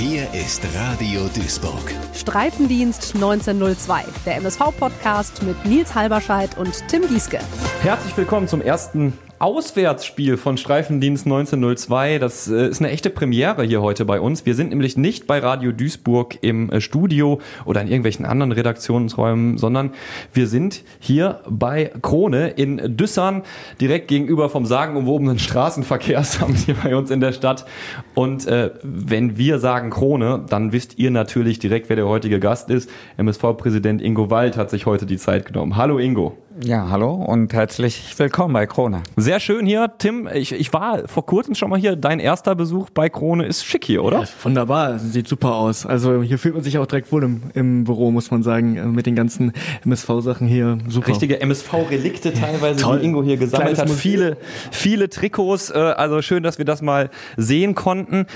Hier ist Radio Duisburg. Streifendienst 1902, der MSV-Podcast mit Nils Halberscheid und Tim Gieske. Herzlich willkommen zum ersten Auswärtsspiel von Streifendienst 1902. Das äh, ist eine echte Premiere hier heute bei uns. Wir sind nämlich nicht bei Radio Duisburg im äh, Studio oder in irgendwelchen anderen Redaktionsräumen, sondern wir sind hier bei Krone in Düssern, direkt gegenüber vom sagenumwobenen Straßenverkehrsamt hier bei uns in der Stadt. Und äh, wenn wir sagen Krone, dann wisst ihr natürlich direkt, wer der heutige Gast ist. MSV-Präsident Ingo Wald hat sich heute die Zeit genommen. Hallo Ingo. Ja, hallo und herzlich willkommen bei Krone. Sehr schön hier. Tim, ich, ich war vor kurzem schon mal hier. Dein erster Besuch bei Krone ist schick hier, oder? Ja, wunderbar, sieht super aus. Also hier fühlt man sich auch direkt wohl im, im Büro, muss man sagen, äh, mit den ganzen MSV-Sachen hier. Super. Richtige MSV-Relikte teilweise, Toll. die Ingo hier gesammelt Kleines hat. Viele, viele Trikots. Äh, also schön, dass wir das mal sehen konnten.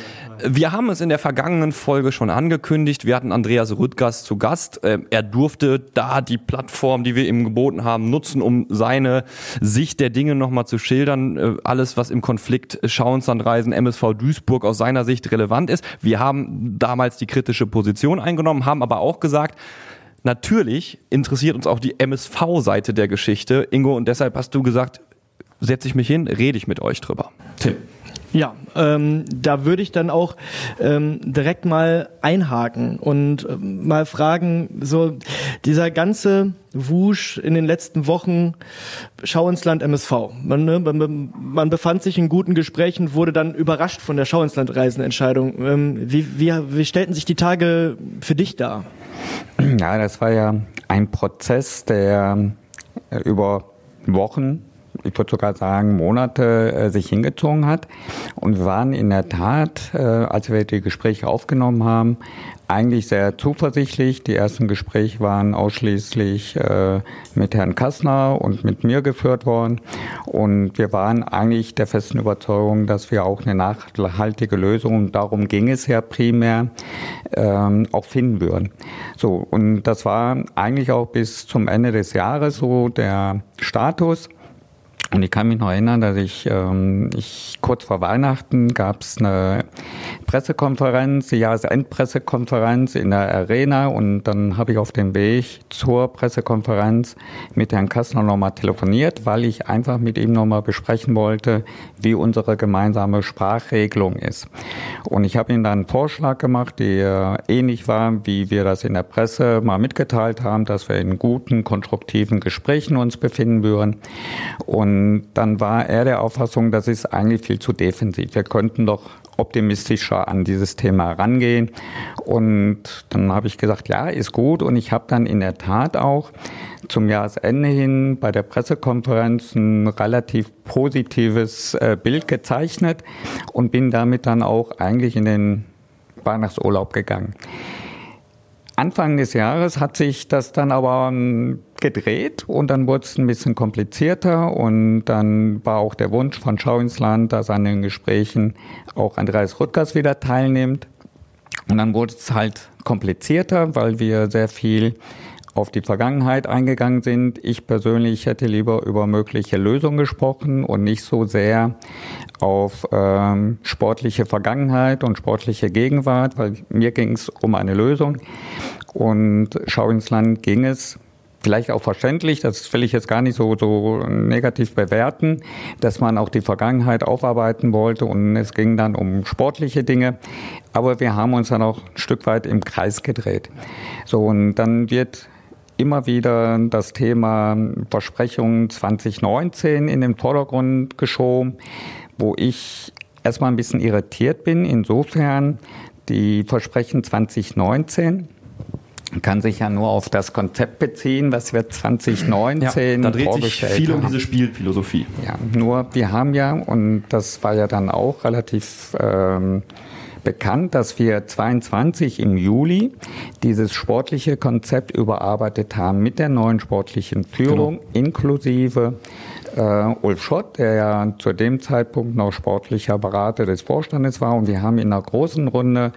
Wir haben es in der vergangenen Folge schon angekündigt. Wir hatten Andreas Rüttgers zu Gast. Äh, er durfte da die Plattform, die wir ihm geboten haben, nutzen, um seine Sicht der Dinge nochmal zu schildern. Äh, alles, was im Konflikt Schauenslandreisen MSV Duisburg aus seiner Sicht relevant ist. Wir haben damals die kritische Position eingenommen, haben aber auch gesagt, Natürlich interessiert uns auch die MSV-Seite der Geschichte, Ingo, und deshalb hast du gesagt, setze ich mich hin, rede ich mit euch drüber. Tim. Ja, ähm, da würde ich dann auch ähm, direkt mal einhaken und äh, mal fragen, so dieser ganze Wusch in den letzten Wochen, Schau ins Land MSV. Man, ne, man, man befand sich in guten Gesprächen, wurde dann überrascht von der Schau ins Land Reisenentscheidung. Ähm, wie, wie, wie stellten sich die Tage für dich dar? Ja, das war ja ein Prozess, der über Wochen ich würde sogar sagen, Monate äh, sich hingezogen hat. Und wir waren in der Tat, äh, als wir die Gespräche aufgenommen haben, eigentlich sehr zuversichtlich. Die ersten Gespräche waren ausschließlich äh, mit Herrn Kassner und mit mir geführt worden. Und wir waren eigentlich der festen Überzeugung, dass wir auch eine nachhaltige Lösung, und darum ging es ja primär, ähm, auch finden würden. So, und das war eigentlich auch bis zum Ende des Jahres so der Status. Und ich kann mich noch erinnern, dass ich, ähm, ich kurz vor Weihnachten gab es eine Pressekonferenz, die Jahresendpressekonferenz in der Arena und dann habe ich auf dem Weg zur Pressekonferenz mit Herrn Kassner nochmal telefoniert, weil ich einfach mit ihm nochmal besprechen wollte, wie unsere gemeinsame Sprachregelung ist. Und ich habe ihm dann einen Vorschlag gemacht, der ähnlich war, wie wir das in der Presse mal mitgeteilt haben, dass wir in guten, konstruktiven Gesprächen uns befinden würden. Und dann war er der Auffassung, das ist eigentlich viel zu defensiv. Wir könnten doch optimistischer an dieses Thema rangehen. Und dann habe ich gesagt, ja, ist gut. Und ich habe dann in der Tat auch zum Jahresende hin bei der Pressekonferenz ein relativ positives äh, Bild gezeichnet und bin damit dann auch eigentlich in den Weihnachtsurlaub gegangen. Anfang des Jahres hat sich das dann aber ähm, gedreht und dann wurde es ein bisschen komplizierter und dann war auch der Wunsch von Schau ins Land, dass an den Gesprächen auch Andreas Rüttgers wieder teilnimmt. Und dann wurde es halt komplizierter, weil wir sehr viel auf die Vergangenheit eingegangen sind. Ich persönlich hätte lieber über mögliche Lösungen gesprochen und nicht so sehr auf ähm, sportliche Vergangenheit und sportliche Gegenwart, weil mir ging es um eine Lösung. Und Schau ins Land ging es vielleicht auch verständlich, das will ich jetzt gar nicht so, so negativ bewerten, dass man auch die Vergangenheit aufarbeiten wollte und es ging dann um sportliche Dinge. Aber wir haben uns dann auch ein Stück weit im Kreis gedreht. So, und dann wird immer wieder das Thema Versprechungen 2019 in den Vordergrund geschoben, wo ich erstmal ein bisschen irritiert bin. Insofern die Versprechen 2019 kann sich ja nur auf das Konzept beziehen, was wir 2019 ja, da dreht sich viel haben. um diese Spielphilosophie. Ja, nur wir haben ja, und das war ja dann auch relativ ähm, bekannt, dass wir 22 im Juli dieses sportliche Konzept überarbeitet haben mit der neuen sportlichen Führung genau. inklusive äh, Ulf Schott, der ja zu dem Zeitpunkt noch sportlicher Berater des Vorstandes war. Und wir haben in einer großen Runde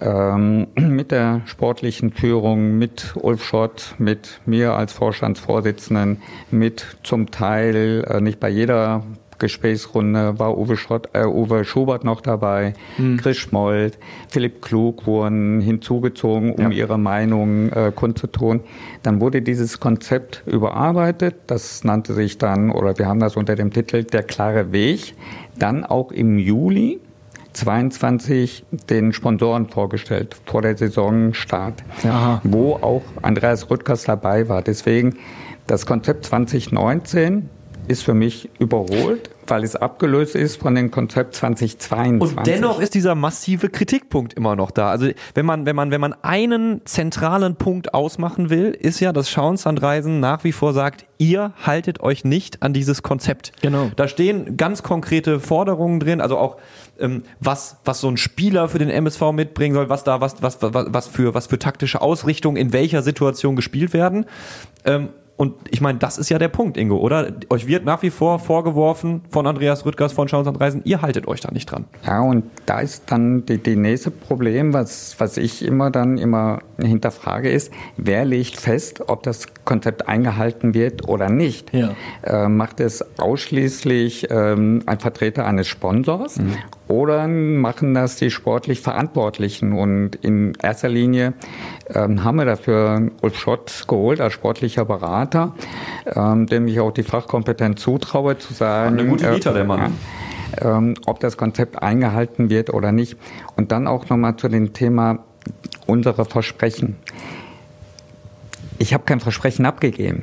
ähm, mit der sportlichen Führung, mit Ulf Schott, mit mir als Vorstandsvorsitzenden, mit zum Teil, äh, nicht bei jeder Gesprächsrunde war Uwe, Schott, äh, Uwe Schubert noch dabei, mhm. Chris Schmold, Philipp Klug wurden hinzugezogen, um ja. ihre Meinung äh, kundzutun. Dann wurde dieses Konzept überarbeitet. Das nannte sich dann, oder wir haben das unter dem Titel Der klare Weg. Dann auch im Juli 22 den Sponsoren vorgestellt vor der Saisonstart, Aha. wo auch Andreas Rüttgers dabei war. Deswegen das Konzept 2019 ist für mich überholt, weil es abgelöst ist von dem Konzept 2022. Und dennoch ist dieser massive Kritikpunkt immer noch da. Also wenn man, wenn man, wenn man einen zentralen Punkt ausmachen will, ist ja, dass Schauenslandreisen nach wie vor sagt, ihr haltet euch nicht an dieses Konzept. Genau. Da stehen ganz konkrete Forderungen drin, also auch ähm, was, was so ein Spieler für den MSV mitbringen soll, was da, was, was, was, was für, was für taktische Ausrichtungen in welcher Situation gespielt werden. Ähm, und ich meine, das ist ja der Punkt, Ingo, oder? Euch wird nach wie vor vorgeworfen von Andreas Rüttgers von Schauens und Reisen, ihr haltet euch da nicht dran. Ja, und da ist dann die, die nächste Problem, was, was ich immer dann immer hinterfrage, ist, wer legt fest, ob das Konzept eingehalten wird oder nicht? Ja. Äh, macht es ausschließlich ähm, ein Vertreter eines Sponsors mhm. oder machen das die sportlich Verantwortlichen? Und in erster Linie ähm, haben wir dafür Ulf Schott geholt als sportlicher Berater, ähm, dem ich auch die Fachkompetenz zutraue, zu sagen, eine gute Vita, äh, der Mann. Ähm, ob das Konzept eingehalten wird oder nicht. Und dann auch nochmal zu dem Thema unsere Versprechen. Ich habe kein Versprechen abgegeben.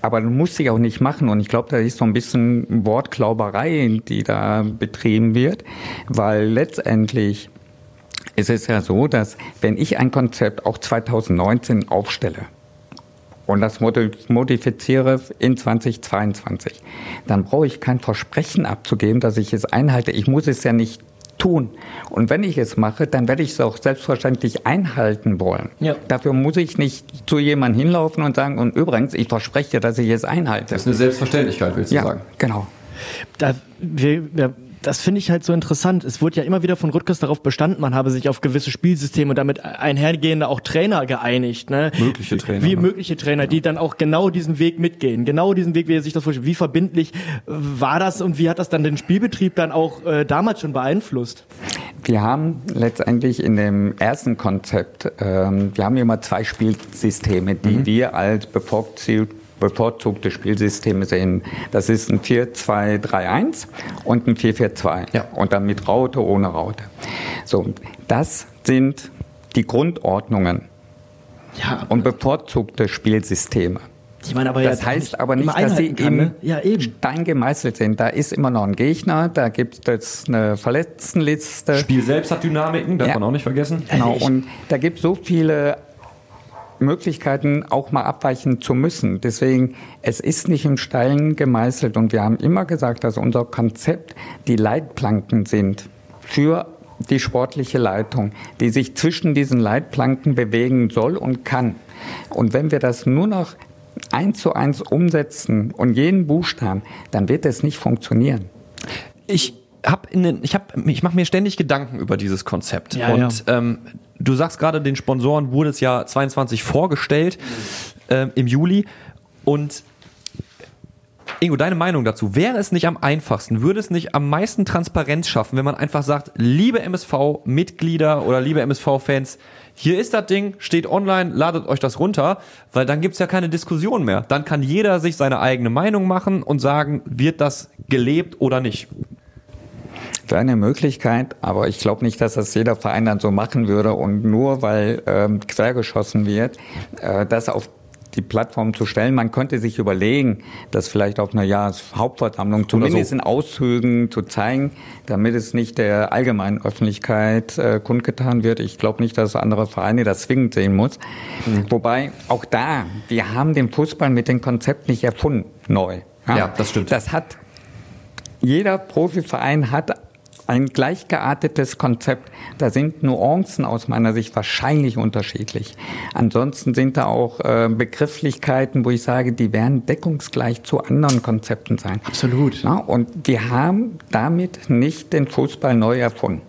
Aber du musst sie auch nicht machen. Und ich glaube, da ist so ein bisschen Wortklauberei, die da betrieben wird, weil letztendlich es ist ja so, dass wenn ich ein Konzept auch 2019 aufstelle und das modifiziere in 2022, dann brauche ich kein Versprechen abzugeben, dass ich es einhalte. Ich muss es ja nicht tun. Und wenn ich es mache, dann werde ich es auch selbstverständlich einhalten wollen. Ja. Dafür muss ich nicht zu jemandem hinlaufen und sagen, und übrigens, ich verspreche, dass ich es einhalte. Das ist eine Selbstverständlichkeit, willst du ja, sagen? Genau. Da, wir, wir das finde ich halt so interessant. Es wurde ja immer wieder von Rüttgers darauf bestanden, man habe sich auf gewisse Spielsysteme und damit einhergehende auch Trainer geeinigt. Ne? Mögliche Trainer. Wie ne? mögliche Trainer, die dann auch genau diesen Weg mitgehen. Genau diesen Weg, wie er sich das vorstellt. Wie verbindlich war das und wie hat das dann den Spielbetrieb dann auch äh, damals schon beeinflusst? Wir haben letztendlich in dem ersten Konzept, ähm, wir haben immer zwei Spielsysteme, die mhm. wir als bevorzugt bevorzugte Spielsysteme sehen. Das ist ein 4-2-3-1 und ein 4-4-2. Ja. Und dann mit Raute, ohne Raute. So, das sind die Grundordnungen ja, und bevorzugte Spielsysteme. Die man aber das ja heißt aber nicht, dass sie kann, ne? ja, eben. Stein gemeißelt sind. Da ist immer noch ein Gegner, da gibt es eine Verletztenliste. Spiel selbst hat Dynamiken, darf ja. man auch nicht vergessen. Genau, und da gibt es so viele Möglichkeiten auch mal abweichen zu müssen. Deswegen, es ist nicht im Stein gemeißelt und wir haben immer gesagt, dass unser Konzept die Leitplanken sind für die sportliche Leitung, die sich zwischen diesen Leitplanken bewegen soll und kann. Und wenn wir das nur noch eins zu eins umsetzen und jeden Buchstaben, dann wird es nicht funktionieren. Ich hab in den, ich hab, ich mache mir ständig Gedanken über dieses Konzept ja, und ja. Ähm, du sagst gerade, den Sponsoren wurde es ja 22 vorgestellt äh, im Juli. Und Ingo, deine Meinung dazu. Wäre es nicht am einfachsten, würde es nicht am meisten Transparenz schaffen, wenn man einfach sagt, liebe MSV-Mitglieder oder liebe MSV-Fans, hier ist das Ding, steht online, ladet euch das runter, weil dann gibt's ja keine Diskussion mehr. Dann kann jeder sich seine eigene Meinung machen und sagen, wird das gelebt oder nicht wäre eine Möglichkeit, aber ich glaube nicht, dass das jeder Verein dann so machen würde und nur weil ähm, quergeschossen wird, äh, das auf die Plattform zu stellen. Man könnte sich überlegen, das vielleicht auf einer Jahreshauptversammlung zumindest so. in Auszügen zu zeigen, damit es nicht der allgemeinen Öffentlichkeit äh, kundgetan wird. Ich glaube nicht, dass andere Vereine das zwingend sehen muss. Mhm. Wobei auch da, wir haben den Fußball mit dem Konzept nicht erfunden, neu. Ja, ja das stimmt. Das hat jeder Profiverein hat ein gleichgeartetes Konzept. Da sind Nuancen aus meiner Sicht wahrscheinlich unterschiedlich. Ansonsten sind da auch äh, Begrifflichkeiten, wo ich sage, die werden deckungsgleich zu anderen Konzepten sein. Absolut. Na, und wir haben damit nicht den Fußball neu erfunden.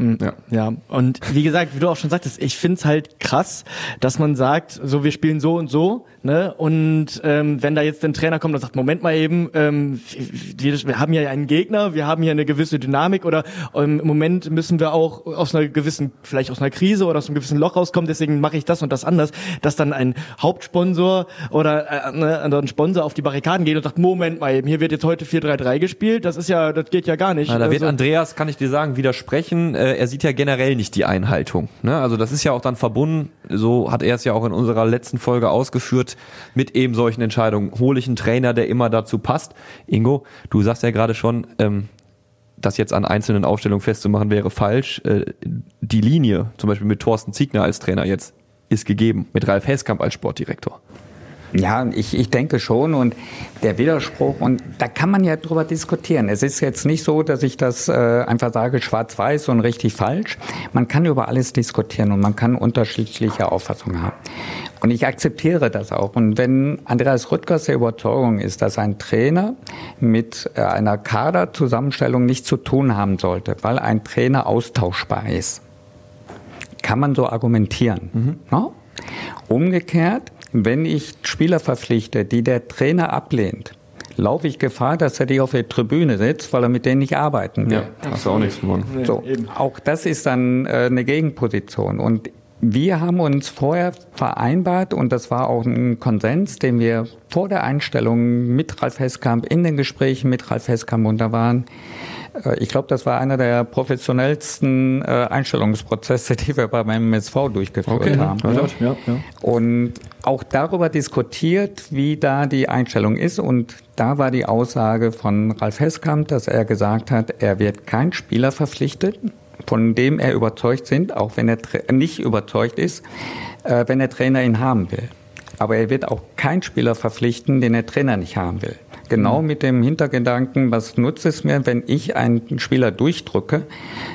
Hm, ja. ja, und wie gesagt, wie du auch schon sagtest, ich find's halt krass, dass man sagt, so wir spielen so und so, ne? Und ähm, wenn da jetzt ein Trainer kommt und sagt, Moment mal eben, ähm, wir, wir haben hier einen Gegner, wir haben hier eine gewisse Dynamik oder ähm, im Moment müssen wir auch aus einer gewissen, vielleicht aus einer Krise oder aus einem gewissen Loch rauskommen, deswegen mache ich das und das anders, dass dann ein Hauptsponsor oder äh, ne, ein Sponsor auf die Barrikaden geht und sagt, Moment mal eben, hier wird jetzt heute 4-3-3 gespielt, das ist ja, das geht ja gar nicht. Na, da wird also, Andreas, kann ich dir sagen, widersprechen. Äh, er sieht ja generell nicht die Einhaltung. Ne? Also das ist ja auch dann verbunden, so hat er es ja auch in unserer letzten Folge ausgeführt, mit eben solchen Entscheidungen. Hole ich einen Trainer, der immer dazu passt? Ingo, du sagst ja gerade schon, ähm, das jetzt an einzelnen Aufstellungen festzumachen wäre falsch. Äh, die Linie, zum Beispiel mit Thorsten Ziegner als Trainer jetzt, ist gegeben, mit Ralf Heskamp als Sportdirektor. Ja, ich, ich denke schon und der Widerspruch und da kann man ja drüber diskutieren. Es ist jetzt nicht so, dass ich das äh, einfach sage schwarz-weiß und richtig falsch. Man kann über alles diskutieren und man kann unterschiedliche Auffassungen haben. Und ich akzeptiere das auch. Und wenn Andreas Rüttgers der Überzeugung ist, dass ein Trainer mit äh, einer Kaderzusammenstellung nichts zu tun haben sollte, weil ein Trainer austauschbar ist, kann man so argumentieren. Mhm. No? Umgekehrt, wenn ich Spieler verpflichte, die der Trainer ablehnt, laufe ich Gefahr, dass er die auf der Tribüne sitzt, weil er mit denen nicht arbeiten will. Ja, hast du auch nichts gewonnen. So, auch das ist dann äh, eine Gegenposition. Und wir haben uns vorher vereinbart und das war auch ein Konsens, den wir vor der Einstellung mit Ralf Heskamp in den Gesprächen mit Ralf Heskamp unter waren. Äh, ich glaube, das war einer der professionellsten äh, Einstellungsprozesse, die wir bei meinem MSV durchgeführt okay. haben. Ja, ja, ja. Und auch darüber diskutiert, wie da die Einstellung ist. Und da war die Aussage von Ralf Heskamp, dass er gesagt hat, er wird kein Spieler verpflichtet, von dem er überzeugt sind, auch wenn er nicht überzeugt ist, äh, wenn der Trainer ihn haben will. Aber er wird auch keinen Spieler verpflichten, den der Trainer nicht haben will. Genau mhm. mit dem Hintergedanken, was nutzt es mir, wenn ich einen Spieler durchdrücke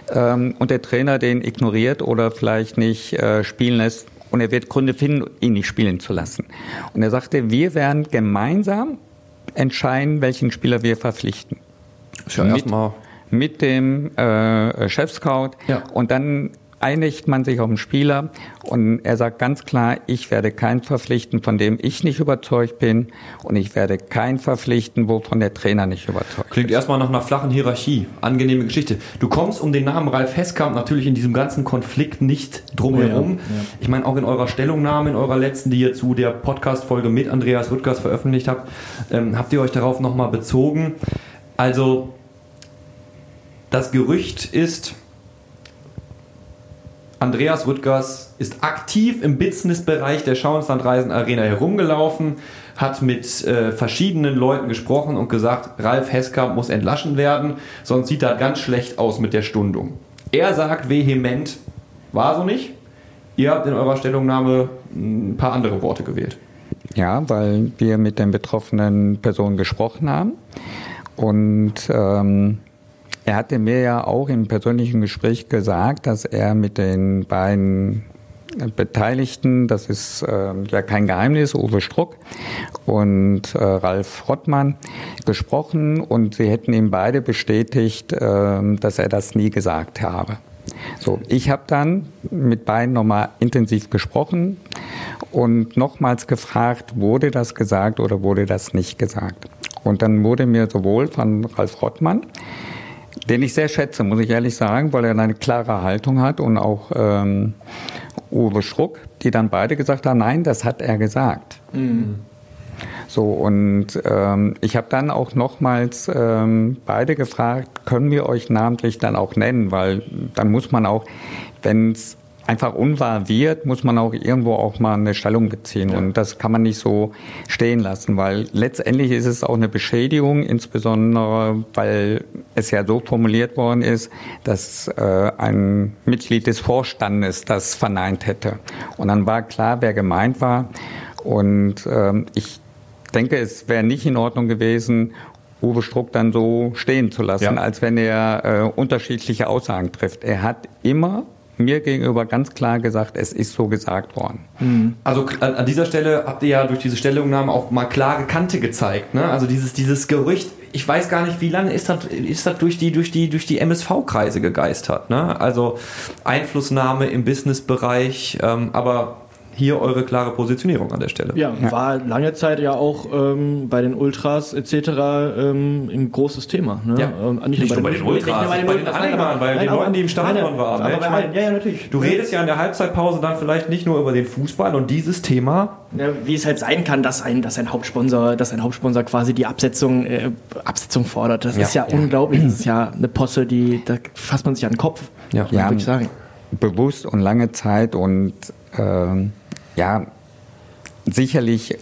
ähm, und der Trainer den ignoriert oder vielleicht nicht äh, spielen lässt und er wird Gründe finden, ihn nicht spielen zu lassen. Und er sagte, wir werden gemeinsam entscheiden, welchen Spieler wir verpflichten. Ja mit, erstmal mit dem äh, Chef-Scout ja. und dann einigt man sich auf einen Spieler und er sagt ganz klar, ich werde keinen verpflichten, von dem ich nicht überzeugt bin und ich werde keinen verpflichten, wovon der Trainer nicht überzeugt Klingt ist. erstmal nach einer flachen Hierarchie. Angenehme Geschichte. Du kommst um den Namen Ralf Heskamp natürlich in diesem ganzen Konflikt nicht drumherum. Oh ja, ja. Ich meine, auch in eurer Stellungnahme, in eurer letzten, die ihr zu der Podcast-Folge mit Andreas Rüttgers veröffentlicht habt, ähm, habt ihr euch darauf nochmal bezogen. Also, das Gerücht ist, Andreas Rüttgers ist aktiv im Businessbereich der Schauenslandreisen Arena herumgelaufen, hat mit äh, verschiedenen Leuten gesprochen und gesagt, Ralf Hesker muss entlaschen werden, sonst sieht das ganz schlecht aus mit der Stundung. Er sagt vehement, war so nicht. Ihr habt in eurer Stellungnahme ein paar andere Worte gewählt. Ja, weil wir mit den betroffenen Personen gesprochen haben und ähm, er hatte mir ja auch im persönlichen Gespräch gesagt, dass er mit den beiden Beteiligten, das ist äh, ja kein Geheimnis, Uwe Struck und äh, Ralf Rottmann, gesprochen und sie hätten ihm beide bestätigt, äh, dass er das nie gesagt habe. So, ich habe dann mit beiden nochmal intensiv gesprochen und nochmals gefragt, wurde das gesagt oder wurde das nicht gesagt? Und dann wurde mir sowohl von Ralf Rottmann den ich sehr schätze, muss ich ehrlich sagen, weil er eine klare Haltung hat und auch ähm, Uwe Schruck, die dann beide gesagt haben, nein, das hat er gesagt. Mhm. So, und ähm, ich habe dann auch nochmals ähm, beide gefragt, können wir euch namentlich dann auch nennen, weil dann muss man auch, wenn es einfach unwahr wird, muss man auch irgendwo auch mal eine Stellung beziehen. Ja. Und das kann man nicht so stehen lassen, weil letztendlich ist es auch eine Beschädigung, insbesondere weil es ja so formuliert worden ist, dass äh, ein Mitglied des Vorstandes das verneint hätte. Und dann war klar, wer gemeint war. Und ähm, ich denke, es wäre nicht in Ordnung gewesen, Uwe Struck dann so stehen zu lassen, ja. als wenn er äh, unterschiedliche Aussagen trifft. Er hat immer mir gegenüber ganz klar gesagt, es ist so gesagt worden. Mhm. Also an dieser Stelle habt ihr ja durch diese Stellungnahme auch mal klare Kante gezeigt. Ne? Also dieses, dieses Gerücht, ich weiß gar nicht, wie lange ist das, ist das durch die, durch die, durch die MSV-Kreise gegeistert. Ne? Also Einflussnahme im Businessbereich, ähm, aber hier eure klare Positionierung an der Stelle. Ja, ja. war lange Zeit ja auch ähm, bei den Ultras etc. Ähm, ein großes Thema. Ne? Ja. Ähm, nicht, nicht, nur bei, den, den Ultras, nicht bei den, bei den anderen, bei den Leuten, die im Stadion waren. Ne? Ich mein, ja, ja, natürlich. Du redest ja in der Halbzeitpause dann vielleicht nicht nur über den Fußball und dieses Thema. Ja, wie es halt sein kann, dass ein, dass ein Hauptsponsor, dass ein Hauptsponsor quasi die Absetzung, äh, Absetzung fordert. Das ist ja, unglaublich. Das ist ja eine Posse, die da fasst man sich an den Kopf. Ja, ja würde ich sagen. Bewusst und lange Zeit und ähm, ja, sicherlich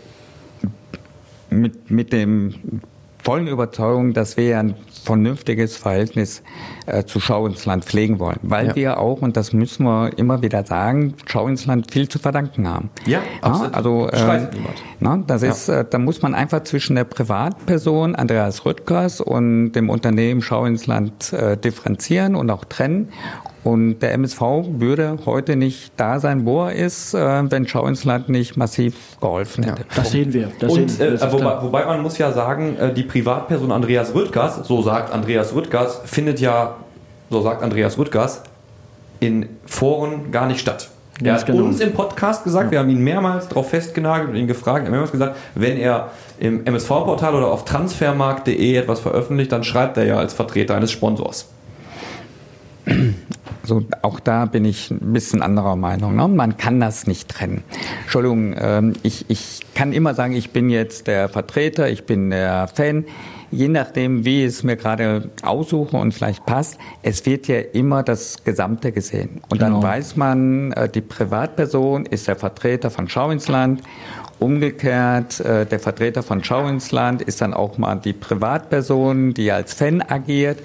mit, mit dem vollen Überzeugung, dass wir ein vernünftiges Verhältnis äh, zu Schau ins Land pflegen wollen, weil ja. wir auch, und das müssen wir immer wieder sagen, Schau ins Land viel zu verdanken haben. Ja, absolut. Also äh, na, das ja. ist, äh, da muss man einfach zwischen der Privatperson Andreas Rüttgers und dem Unternehmen Schau ins Land äh, differenzieren und auch trennen. Und der MSV würde heute nicht da sein, wo er ist, äh, wenn Schau ins Land nicht massiv geholfen hätte. Ja, das sehen wir. Das und sehen, äh, wobei, wobei, man muss ja sagen, äh, die Privatperson Andreas Rüttgers, so sagt Andreas Rüttgers, findet ja, so sagt Andreas Rüttgers, in Foren gar nicht statt. Er hat genau. uns im Podcast gesagt, ja. wir haben ihn mehrmals darauf festgenagelt und ihn gefragt, er hat mehrmals gesagt, wenn er im MSV-Portal oder auf transfermarkt.de etwas veröffentlicht, dann schreibt er ja als Vertreter eines Sponsors. Also auch da bin ich ein bisschen anderer Meinung. Ne? Man kann das nicht trennen. Entschuldigung, ähm, ich, ich kann immer sagen, ich bin jetzt der Vertreter, ich bin der Fan. Je nachdem, wie es mir gerade aussuche und vielleicht passt, es wird ja immer das Gesamte gesehen. Und genau. dann weiß man, äh, die Privatperson ist der Vertreter von Schau ins Land Umgekehrt, äh, der Vertreter von Schau ins Land ist dann auch mal die Privatperson, die als Fan agiert.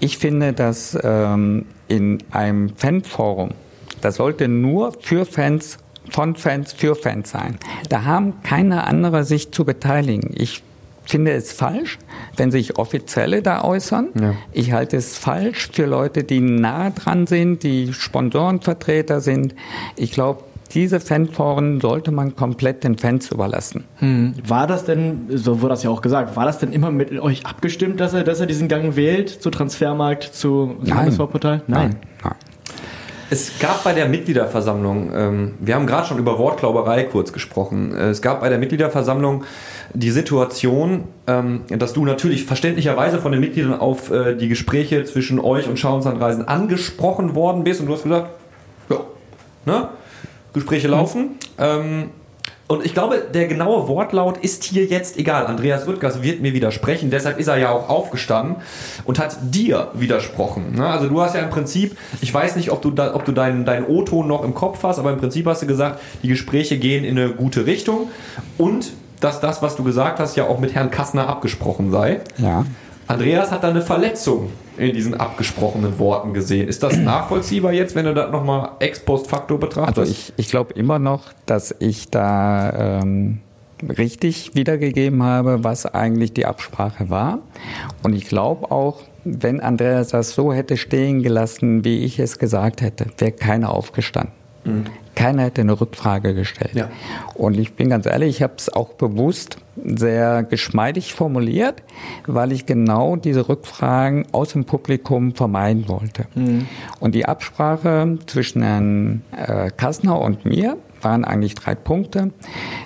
Ich finde, dass ähm, in einem Fanforum, das sollte nur für Fans, von Fans, für Fans sein. Da haben keine andere sich zu beteiligen. Ich finde es falsch, wenn sich Offizielle da äußern. Ja. Ich halte es falsch für Leute, die nah dran sind, die Sponsorenvertreter sind. Ich glaube, diese Fanforen sollte man komplett den Fans überlassen. Hm. War das denn, so wurde das ja auch gesagt, war das denn immer mit euch abgestimmt, dass er, dass er diesen Gang wählt zu Transfermarkt, zu Landesvorportal? Nein. Nein. Nein. Es gab bei der Mitgliederversammlung, ähm, wir haben gerade schon über Wortglauberei kurz gesprochen, äh, es gab bei der Mitgliederversammlung die Situation, ähm, dass du natürlich verständlicherweise von den Mitgliedern auf äh, die Gespräche zwischen euch und Schauenslandreisen angesprochen worden bist und du hast gesagt, ja, ne? Gespräche laufen. Ähm, und ich glaube, der genaue Wortlaut ist hier jetzt egal. Andreas Rüttgers wird mir widersprechen, deshalb ist er ja auch aufgestanden und hat dir widersprochen. Ne? Also du hast ja im Prinzip, ich weiß nicht, ob du, da, ob du deinen, deinen O-Ton noch im Kopf hast, aber im Prinzip hast du gesagt, die Gespräche gehen in eine gute Richtung und dass das, was du gesagt hast, ja auch mit Herrn Kassner abgesprochen sei. Ja. Andreas hat da eine Verletzung in diesen abgesprochenen Worten gesehen. Ist das nachvollziehbar jetzt, wenn du das nochmal ex post facto betrachtest? Also ich, ich glaube immer noch, dass ich da ähm, richtig wiedergegeben habe, was eigentlich die Absprache war. Und ich glaube auch, wenn Andreas das so hätte stehen gelassen, wie ich es gesagt hätte, wäre keiner aufgestanden. Mhm. Keiner hätte eine Rückfrage gestellt. Ja. Und ich bin ganz ehrlich, ich habe es auch bewusst sehr geschmeidig formuliert, weil ich genau diese Rückfragen aus dem Publikum vermeiden wollte. Mhm. Und die Absprache zwischen Herrn äh, Kassner und mir waren eigentlich drei Punkte,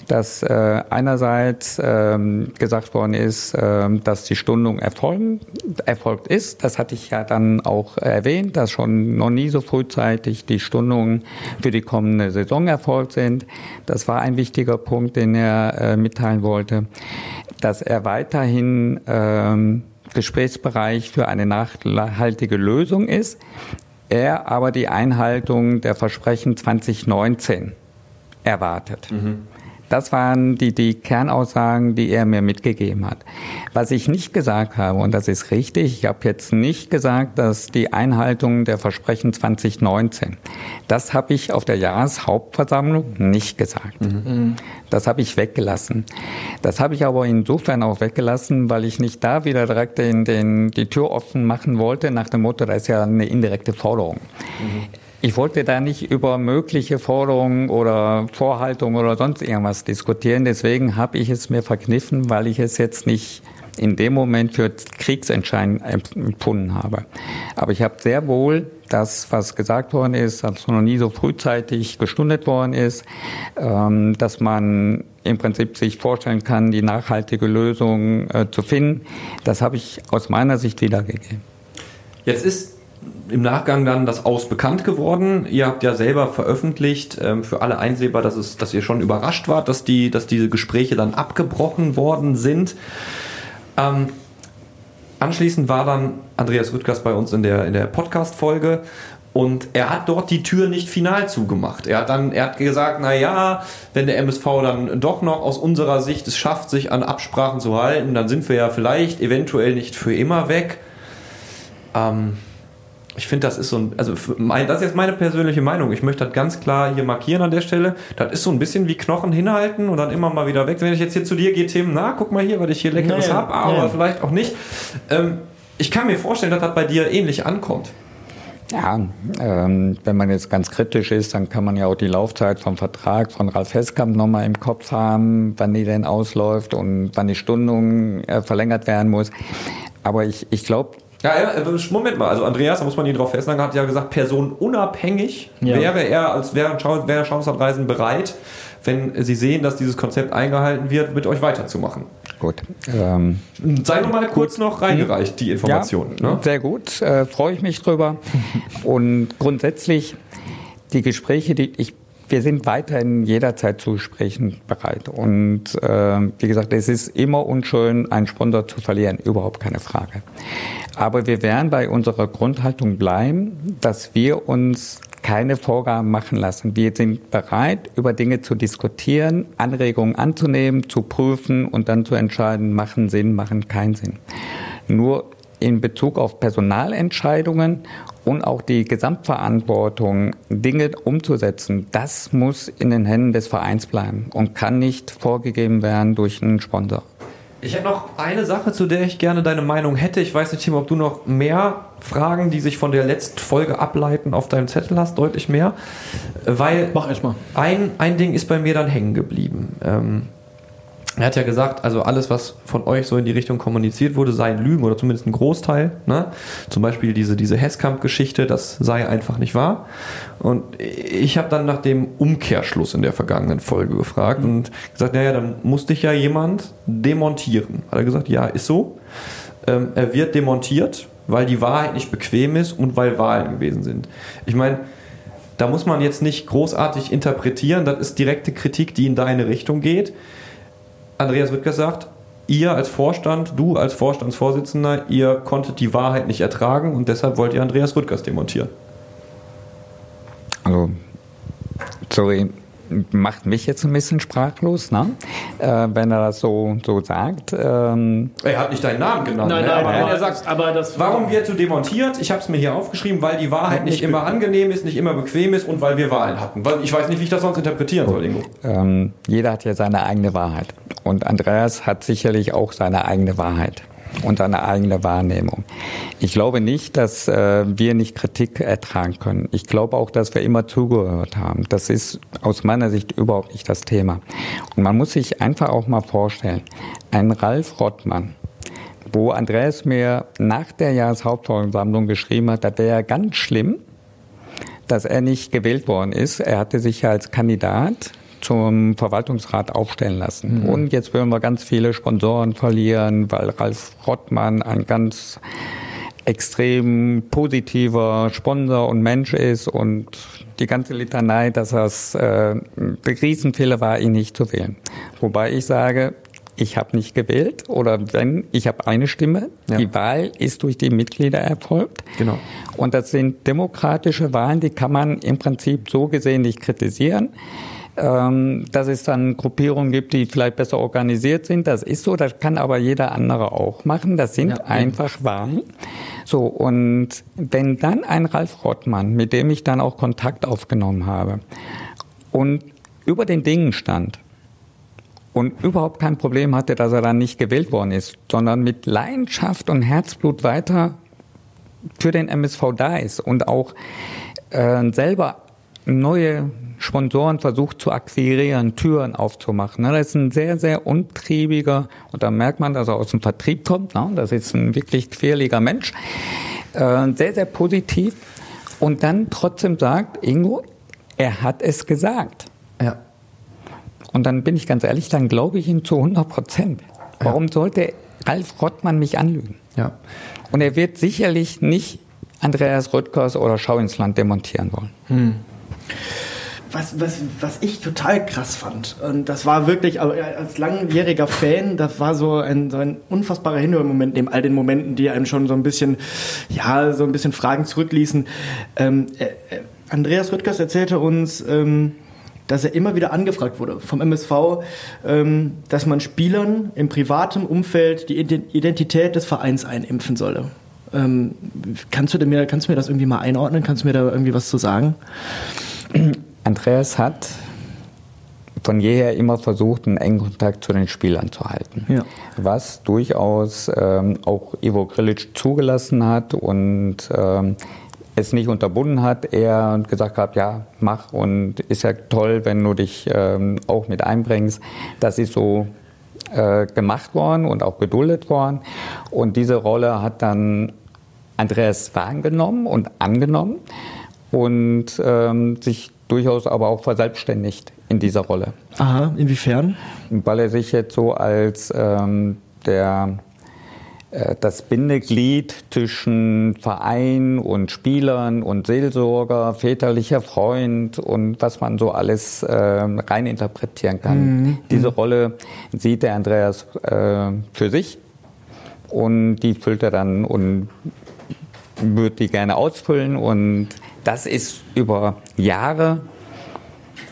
dass äh, einerseits ähm, gesagt worden ist, äh, dass die Stundung erfolgen, erfolgt ist. Das hatte ich ja dann auch erwähnt, dass schon noch nie so frühzeitig die Stundungen für die kommende Saison erfolgt sind. Das war ein wichtiger Punkt, den er äh, mitteilen wollte, dass er weiterhin ähm, Gesprächsbereich für eine nachhaltige Lösung ist er aber die Einhaltung der Versprechen 2019 erwartet. Mhm. Das waren die, die Kernaussagen, die er mir mitgegeben hat. Was ich nicht gesagt habe, und das ist richtig, ich habe jetzt nicht gesagt, dass die Einhaltung der Versprechen 2019, das habe ich auf der Jahreshauptversammlung nicht gesagt. Mhm. Das habe ich weggelassen. Das habe ich aber insofern auch weggelassen, weil ich nicht da wieder direkt den, den, die Tür offen machen wollte, nach dem Motto, das ist ja eine indirekte Forderung. Mhm ich wollte da nicht über mögliche Forderungen oder Vorhaltungen oder sonst irgendwas diskutieren. Deswegen habe ich es mir verkniffen, weil ich es jetzt nicht in dem Moment für kriegsentscheidend empfunden habe. Aber ich habe sehr wohl das, was gesagt worden ist, dass noch nie so frühzeitig gestundet worden ist, ähm, dass man im Prinzip sich vorstellen kann, die nachhaltige Lösung äh, zu finden. Das habe ich aus meiner Sicht wiedergegeben. Jetzt ist im Nachgang dann das Aus bekannt geworden. Ihr habt ja selber veröffentlicht, ähm, für alle einsehbar, dass, es, dass ihr schon überrascht wart, dass, die, dass diese Gespräche dann abgebrochen worden sind. Ähm, anschließend war dann Andreas Rüttgers bei uns in der, in der Podcast-Folge und er hat dort die Tür nicht final zugemacht. Er hat dann, er hat gesagt, na ja, wenn der MSV dann doch noch aus unserer Sicht es schafft, sich an Absprachen zu halten, dann sind wir ja vielleicht eventuell nicht für immer weg. Ähm, ich finde, das ist so ein, also mein, das ist jetzt meine persönliche Meinung. Ich möchte das ganz klar hier markieren an der Stelle. Das ist so ein bisschen wie Knochen hinhalten und dann immer mal wieder weg. Wenn ich jetzt hier zu dir gehe, Tim, na, guck mal hier, was ich hier leckeres naja, habe, aber naja. vielleicht auch nicht. Ähm, ich kann mir vorstellen, dass das bei dir ähnlich ankommt. Ja, ähm, wenn man jetzt ganz kritisch ist, dann kann man ja auch die Laufzeit vom Vertrag von Ralf Heskamp nochmal im Kopf haben, wann die denn ausläuft und wann die Stundung äh, verlängert werden muss. Aber ich, ich glaube, ja, ja, äh, Moment mal, also Andreas, da muss man ihn drauf festnageln, hat ja gesagt, personenunabhängig ja. wäre er als wäre, wäre Schaumslandreisen bereit, wenn sie sehen, dass dieses Konzept eingehalten wird, mit euch weiterzumachen. Gut. Ähm, Sei noch mal kurz noch reingereicht, die Informationen. Ja, ne? Sehr gut, äh, freue ich mich drüber. Und grundsätzlich die Gespräche, die ich wir sind weiterhin jederzeit zu Gesprächen bereit. Und äh, wie gesagt, es ist immer unschön, einen Sponsor zu verlieren, überhaupt keine Frage. Aber wir werden bei unserer Grundhaltung bleiben, dass wir uns keine Vorgaben machen lassen. Wir sind bereit, über Dinge zu diskutieren, Anregungen anzunehmen, zu prüfen und dann zu entscheiden, machen Sinn, machen keinen Sinn. Nur in Bezug auf Personalentscheidungen und auch die Gesamtverantwortung, Dinge umzusetzen, das muss in den Händen des Vereins bleiben und kann nicht vorgegeben werden durch einen Sponsor. Ich hätte noch eine Sache, zu der ich gerne deine Meinung hätte. Ich weiß nicht, Tim, ob du noch mehr Fragen, die sich von der letzten Folge ableiten, auf deinem Zettel hast, deutlich mehr. Weil Mach erstmal. Ein, ein Ding ist bei mir dann hängen geblieben. Ähm, er hat ja gesagt, also alles, was von euch so in die Richtung kommuniziert wurde, sei Lügen oder zumindest ein Großteil. Ne? Zum Beispiel diese, diese Hesskamp-Geschichte, das sei einfach nicht wahr. Und ich habe dann nach dem Umkehrschluss in der vergangenen Folge gefragt und gesagt, naja, dann muss dich ja jemand demontieren. Hat er gesagt, ja, ist so. Ähm, er wird demontiert, weil die Wahrheit nicht bequem ist und weil Wahlen gewesen sind. Ich meine, da muss man jetzt nicht großartig interpretieren, das ist direkte Kritik, die in deine Richtung geht. Andreas wird gesagt, ihr als Vorstand, du als Vorstandsvorsitzender, ihr konntet die Wahrheit nicht ertragen und deshalb wollt ihr Andreas Rüttgers demontieren. Also, sorry, macht mich jetzt ein bisschen sprachlos, ne? Äh, wenn er das so, so sagt. Ähm er hat nicht deinen Namen genannt. Nein, ne? nein, aber wenn er sagt, aber das warum wird du demontiert? Ich habe es mir hier aufgeschrieben, weil die Wahrheit nicht, nicht immer angenehm ist, nicht immer bequem ist und weil wir Wahlen hatten. Weil ich weiß nicht, wie ich das sonst interpretieren soll, Ingo. Ähm, jeder hat ja seine eigene Wahrheit. Und Andreas hat sicherlich auch seine eigene Wahrheit und eine eigene Wahrnehmung. Ich glaube nicht, dass äh, wir nicht Kritik ertragen können. Ich glaube auch, dass wir immer zugehört haben. Das ist aus meiner Sicht überhaupt nicht das Thema. Und man muss sich einfach auch mal vorstellen, ein Ralf Rottmann, wo Andreas mir nach der Jahreshauptversammlung geschrieben hat, das wäre ja ganz schlimm, dass er nicht gewählt worden ist. Er hatte sich ja als Kandidat zum Verwaltungsrat aufstellen lassen. Mhm. Und jetzt würden wir ganz viele Sponsoren verlieren, weil Ralf Rottmann ein ganz extrem positiver Sponsor und Mensch ist und die ganze Litanei, dass das äh, ein Riesenfehler war, ihn nicht zu wählen. Wobei ich sage, ich habe nicht gewählt oder wenn, ich habe eine Stimme. Ja. Die Wahl ist durch die Mitglieder erfolgt. Genau. Und das sind demokratische Wahlen, die kann man im Prinzip so gesehen nicht kritisieren ähm, dass es dann Gruppierungen gibt, die vielleicht besser organisiert sind. Das ist so, das kann aber jeder andere auch machen. Das sind ja, einfach ja. Wahlen. So, und wenn dann ein Ralf Rottmann, mit dem ich dann auch Kontakt aufgenommen habe und über den Dingen stand, und überhaupt kein Problem hatte, dass er dann nicht gewählt worden ist, sondern mit Leidenschaft und Herzblut weiter für den MSV da ist und auch äh, selber neue Sponsoren versucht zu akquirieren, Türen aufzumachen. Ne? Das ist ein sehr, sehr untriebiger, und da merkt man, dass er aus dem Vertrieb kommt. Ne? Das ist ein wirklich quirliger Mensch. Äh, sehr, sehr positiv. Und dann trotzdem sagt, Ingo, er hat es gesagt. Ja. Und dann bin ich ganz ehrlich, dann glaube ich ihm zu 100 Prozent. Warum ja. sollte Ralf Rottmann mich anlügen? Ja. Und er wird sicherlich nicht Andreas Rüttgers oder Schau ins Land demontieren wollen. Hm was, was, was ich total krass fand, und das war wirklich, als langjähriger Fan, das war so ein, so ein unfassbarer Hinhörmoment neben all den Momenten, die einem schon so ein bisschen, ja, so ein bisschen Fragen zurückließen. Ähm, äh, äh Andreas Rüttgers erzählte uns, ähm, dass er immer wieder angefragt wurde vom MSV, ähm, dass man Spielern im privaten Umfeld die Identität des Vereins einimpfen solle. Ähm, kannst, du mir, kannst du mir das irgendwie mal einordnen? Kannst du mir da irgendwie was zu sagen? Andreas hat von jeher immer versucht, einen engen Kontakt zu den Spielern zu halten. Ja. Was durchaus ähm, auch Ivo Grilic zugelassen hat und ähm, es nicht unterbunden hat. Er gesagt hat, ja, mach und ist ja toll, wenn du dich ähm, auch mit einbringst. Das ist so äh, gemacht worden und auch geduldet worden. Und diese Rolle hat dann Andreas wahrgenommen und angenommen und ähm, sich durchaus aber auch verselbstständigt in dieser Rolle. Aha, inwiefern? Weil er sich jetzt so als ähm, der äh, das Bindeglied zwischen Verein und Spielern und Seelsorger, väterlicher Freund und was man so alles äh, reininterpretieren kann. Mhm. Diese Rolle sieht der Andreas äh, für sich und die füllt er dann und würde die gerne ausfüllen und das ist über Jahre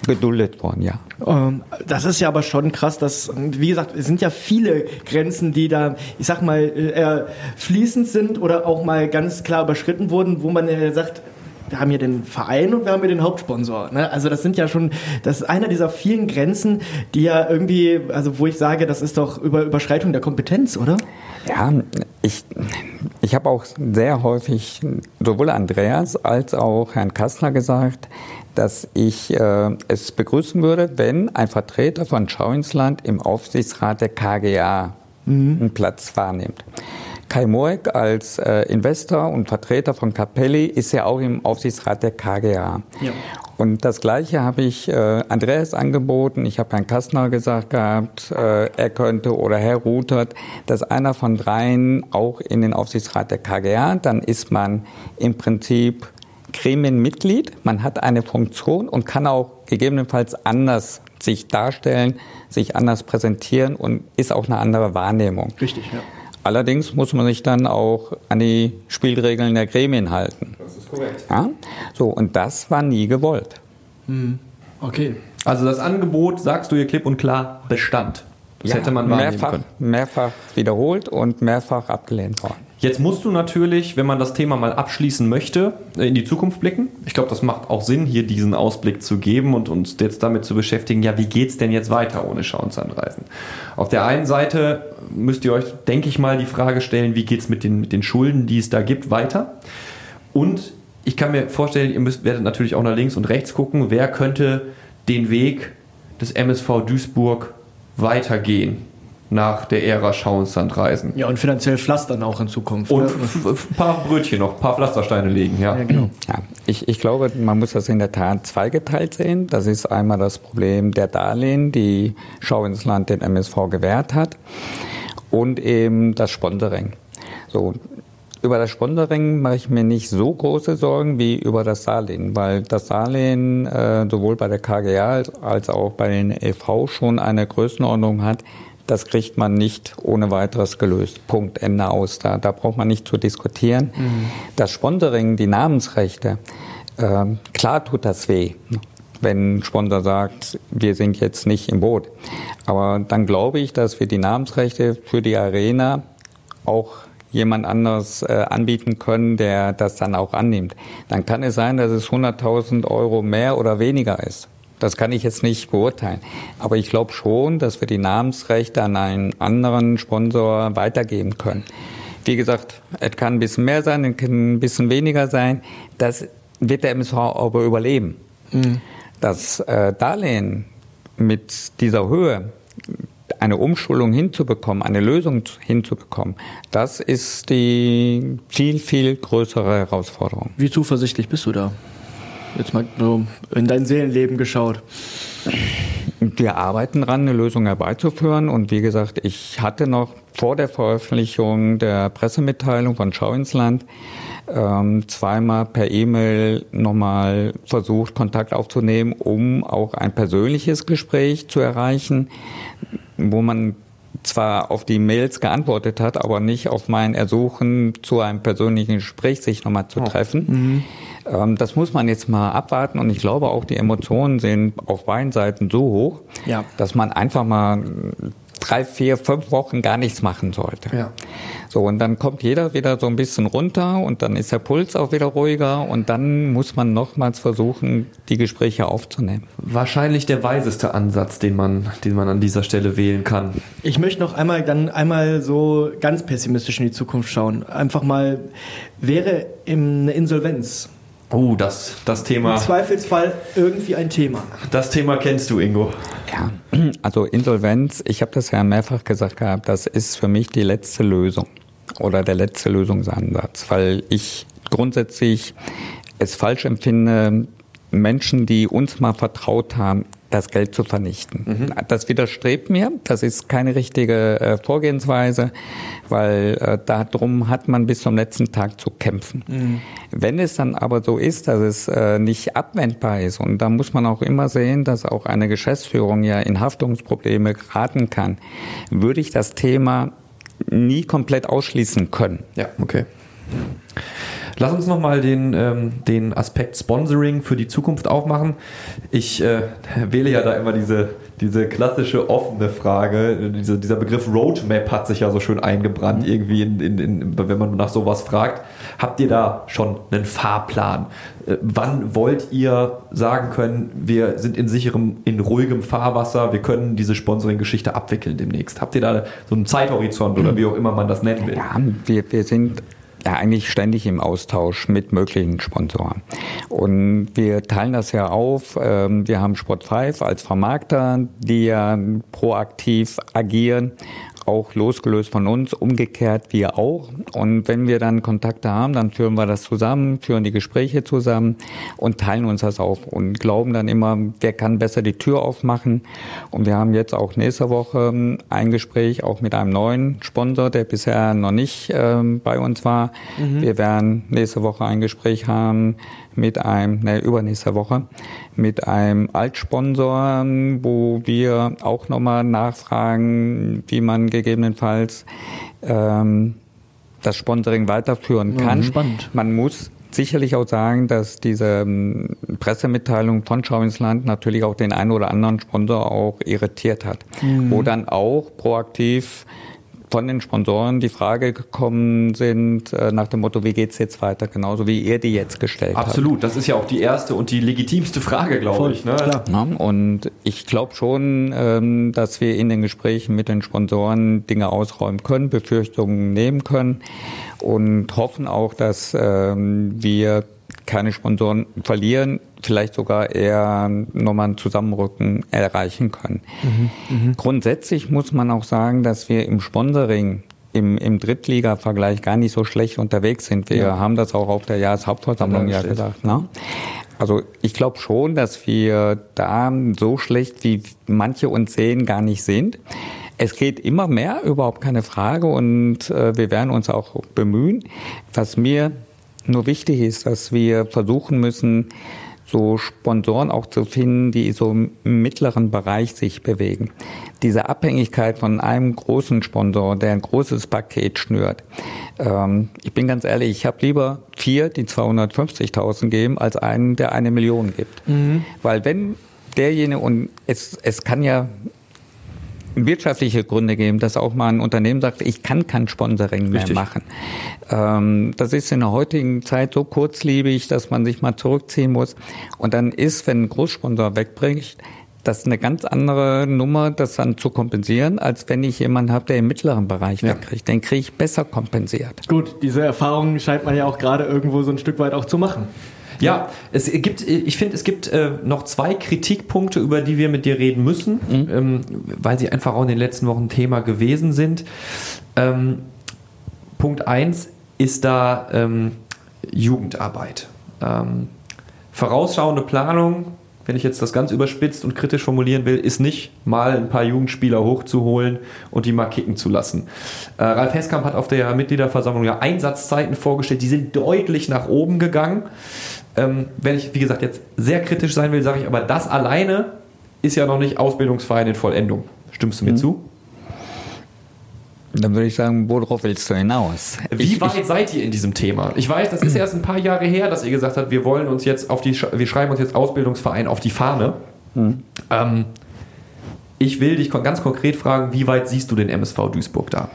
geduldet worden, ja. Ähm, das ist ja aber schon krass, dass, wie gesagt, es sind ja viele Grenzen, die da, ich sag mal, äh, fließend sind oder auch mal ganz klar überschritten wurden, wo man äh, sagt, wir haben hier den Verein und wir haben hier den Hauptsponsor. Ne? Also das sind ja schon, das ist einer dieser vielen Grenzen, die ja irgendwie, also wo ich sage, das ist doch über Überschreitung der Kompetenz, oder? Ja, ich, ich habe auch sehr häufig sowohl Andreas als auch Herrn Kastner gesagt, dass ich äh, es begrüßen würde, wenn ein Vertreter von Schau ins Land im Aufsichtsrat der KGA mhm. einen Platz wahrnimmt. Kai Moek als äh, Investor und Vertreter von Capelli ist ja auch im Aufsichtsrat der KGA. Ja. Und das Gleiche habe ich äh, Andreas angeboten. Ich habe Herrn Kastner gesagt gehabt, äh, er könnte oder Herr Rutert, dass einer von dreien auch in den Aufsichtsrat der KGA, dann ist man im Prinzip Gremienmitglied, man hat eine Funktion und kann auch gegebenenfalls anders sich darstellen, sich anders präsentieren und ist auch eine andere Wahrnehmung. Richtig, ja. Allerdings muss man sich dann auch an die Spielregeln der Gremien halten. Das ist korrekt. Ja? So, und das war nie gewollt. Hm. Okay. Also das Angebot, sagst du hier klipp und klar, bestand. Das ja, hätte man mehrfach, können. mehrfach wiederholt und mehrfach abgelehnt worden. Jetzt musst du natürlich, wenn man das Thema mal abschließen möchte, in die Zukunft blicken. Ich glaube, das macht auch Sinn, hier diesen Ausblick zu geben und uns jetzt damit zu beschäftigen, ja, wie geht es denn jetzt weiter ohne Schauensanreisen? Auf der einen Seite müsst ihr euch, denke ich mal, die Frage stellen, wie geht es mit den, mit den Schulden, die es da gibt, weiter? Und ich kann mir vorstellen, ihr müsst, werdet natürlich auch nach links und rechts gucken, wer könnte den Weg des MSV Duisburg weitergehen nach der Ära Schauenslandreisen. Ja, und finanziell pflastern auch in Zukunft. Und ne? ein paar Brötchen noch, ein paar Pflastersteine legen, ja. ja, genau. ja ich, ich glaube, man muss das in der Tat zweigeteilt sehen. Das ist einmal das Problem der Darlehen, die Schau ins Land den MSV gewährt hat und eben das Sponsoring. So, über das Sponsoring mache ich mir nicht so große Sorgen wie über das Darlehen, weil das Darlehen äh, sowohl bei der KGA als, als auch bei den EV schon eine Größenordnung hat. Das kriegt man nicht ohne weiteres gelöst. Punkt, Ende aus. Da, da braucht man nicht zu diskutieren. Mhm. Das Sponsoring, die Namensrechte, äh, klar tut das weh wenn ein Sponsor sagt, wir sind jetzt nicht im Boot. Aber dann glaube ich, dass wir die Namensrechte für die Arena auch jemand anderes äh, anbieten können, der das dann auch annimmt. Dann kann es sein, dass es 100.000 Euro mehr oder weniger ist. Das kann ich jetzt nicht beurteilen. Aber ich glaube schon, dass wir die Namensrechte an einen anderen Sponsor weitergeben können. Wie gesagt, es kann ein bisschen mehr sein, es kann ein bisschen weniger sein. Das wird der MSV aber überleben. Mhm. Das äh, Darlehen mit dieser Höhe eine Umschulung hinzubekommen, eine Lösung hinzubekommen, das ist die viel, viel größere Herausforderung. Wie zuversichtlich bist du da? Jetzt mal so in dein Seelenleben geschaut. Wir arbeiten dran, eine Lösung herbeizuführen. Und wie gesagt, ich hatte noch vor der Veröffentlichung der Pressemitteilung von Schau ins Land ähm, zweimal per E-Mail nochmal versucht, Kontakt aufzunehmen, um auch ein persönliches Gespräch zu erreichen, wo man zwar auf die Mails geantwortet hat, aber nicht auf mein Ersuchen, zu einem persönlichen Gespräch sich nochmal zu oh. treffen. Mhm. Ähm, das muss man jetzt mal abwarten und ich glaube auch, die Emotionen sind auf beiden Seiten so hoch, ja. dass man einfach mal drei, vier, fünf Wochen gar nichts machen sollte. Ja. So, und dann kommt jeder wieder so ein bisschen runter und dann ist der Puls auch wieder ruhiger und dann muss man nochmals versuchen, die Gespräche aufzunehmen. Wahrscheinlich der weiseste Ansatz, den man, den man an dieser Stelle wählen kann. Ich möchte noch einmal, dann einmal so ganz pessimistisch in die Zukunft schauen. Einfach mal, wäre eine Insolvenz Oh, das, das Thema. Im Zweifelsfall irgendwie ein Thema. Das Thema kennst du, Ingo. Ja, also Insolvenz, ich habe das ja mehrfach gesagt gehabt, das ist für mich die letzte Lösung oder der letzte Lösungsansatz, weil ich grundsätzlich es falsch empfinde, Menschen, die uns mal vertraut haben, das Geld zu vernichten. Mhm. Das widerstrebt mir. Das ist keine richtige äh, Vorgehensweise, weil äh, darum hat man bis zum letzten Tag zu kämpfen. Mhm. Wenn es dann aber so ist, dass es äh, nicht abwendbar ist, und da muss man auch immer sehen, dass auch eine Geschäftsführung ja in Haftungsprobleme geraten kann, würde ich das Thema nie komplett ausschließen können. Ja, okay. Lass uns nochmal den, ähm, den Aspekt Sponsoring für die Zukunft aufmachen. Ich äh, wähle ja da immer diese, diese klassische offene Frage. Diese, dieser Begriff Roadmap hat sich ja so schön eingebrannt, mhm. irgendwie, in, in, in, wenn man nach sowas fragt. Habt ihr da schon einen Fahrplan? Äh, wann wollt ihr sagen können, wir sind in sicherem, in ruhigem Fahrwasser, wir können diese Sponsoring-Geschichte abwickeln demnächst? Habt ihr da so einen Zeithorizont oder wie auch immer man das nennen will? Ja, wir, wir sind ja eigentlich ständig im Austausch mit möglichen Sponsoren. Und wir teilen das ja auf. Ähm, wir haben Sport 5 als Vermarkter, die ja proaktiv agieren auch losgelöst von uns, umgekehrt wir auch. Und wenn wir dann Kontakte haben, dann führen wir das zusammen, führen die Gespräche zusammen und teilen uns das auf und glauben dann immer, wer kann besser die Tür aufmachen. Und wir haben jetzt auch nächste Woche ähm, ein Gespräch auch mit einem neuen Sponsor, der bisher noch nicht ähm, bei uns war. Mhm. Wir werden nächste Woche ein Gespräch haben mit einem, ne, übernächste Woche, mit einem Altsponsor, wo wir auch nochmal nachfragen, wie man gegebenenfalls ähm, das Sponsoring weiterführen kann. Ja, spannend. Man muss sicherlich auch sagen, dass diese ähm, Pressemitteilung von Schau ins Land natürlich auch den einen oder anderen Sponsor auch irritiert hat, mhm. wo dann auch proaktiv von den Sponsoren die Frage gekommen sind äh, nach dem Motto, wie geht's jetzt weiter, genauso wie ihr die jetzt gestellt habt. Absolut, das ist ja auch die erste und die legitimste Frage, glaube ich. Ne? Klar. Ja, und ich glaube schon, ähm, dass wir in den Gesprächen mit den Sponsoren Dinge ausräumen können, Befürchtungen nehmen können und hoffen auch, dass ähm, wir keine Sponsoren verlieren, vielleicht sogar eher nochmal ein Zusammenrücken erreichen können. Mhm, mh. Grundsätzlich muss man auch sagen, dass wir im Sponsoring im, im Drittliga-Vergleich gar nicht so schlecht unterwegs sind. Wir ja. haben das auch auf der Jahreshauptversammlung ja gesagt. Ne? Also ich glaube schon, dass wir da so schlecht, wie manche uns sehen, gar nicht sind. Es geht immer mehr, überhaupt keine Frage, und äh, wir werden uns auch bemühen. Was mir nur wichtig ist, dass wir versuchen müssen, so Sponsoren auch zu finden, die so im mittleren Bereich sich bewegen. Diese Abhängigkeit von einem großen Sponsor, der ein großes Paket schnürt. Ähm, ich bin ganz ehrlich, ich habe lieber vier, die 250.000 geben, als einen, der eine Million gibt. Mhm. Weil wenn derjenige, und es, es kann ja wirtschaftliche Gründe geben, dass auch mal ein Unternehmen sagt, ich kann kein Sponsoring mehr Richtig. machen. Ähm, das ist in der heutigen Zeit so kurzlebig, dass man sich mal zurückziehen muss. Und dann ist, wenn ein Großsponsor wegbricht, das ist eine ganz andere Nummer, das dann zu kompensieren, als wenn ich jemanden habe, der im mittleren Bereich ja. wegkriegt. Den kriege ich besser kompensiert. Gut, diese Erfahrung scheint man ja auch gerade irgendwo so ein Stück weit auch zu machen. Ja, es gibt, ich finde, es gibt äh, noch zwei Kritikpunkte, über die wir mit dir reden müssen, mhm. ähm, weil sie einfach auch in den letzten Wochen Thema gewesen sind. Ähm, Punkt 1 ist da ähm, Jugendarbeit. Ähm, vorausschauende Planung, wenn ich jetzt das ganz überspitzt und kritisch formulieren will, ist nicht mal ein paar Jugendspieler hochzuholen und die mal kicken zu lassen. Äh, Ralf Heskamp hat auf der Mitgliederversammlung ja Einsatzzeiten vorgestellt, die sind deutlich nach oben gegangen. Ähm, wenn ich, wie gesagt, jetzt sehr kritisch sein will, sage ich, aber das alleine ist ja noch nicht Ausbildungsverein in Vollendung. Stimmst du mir mhm. zu? Dann würde ich sagen, worauf willst du hinaus? Wie ich, weit ich, seid ihr in diesem Thema? Ich weiß, das ist erst ein paar Jahre her, dass ihr gesagt habt, wir wollen uns jetzt auf die, wir schreiben uns jetzt Ausbildungsverein auf die Fahne. Mhm. Ähm, ich will dich ganz konkret fragen, wie weit siehst du den MSV Duisburg da?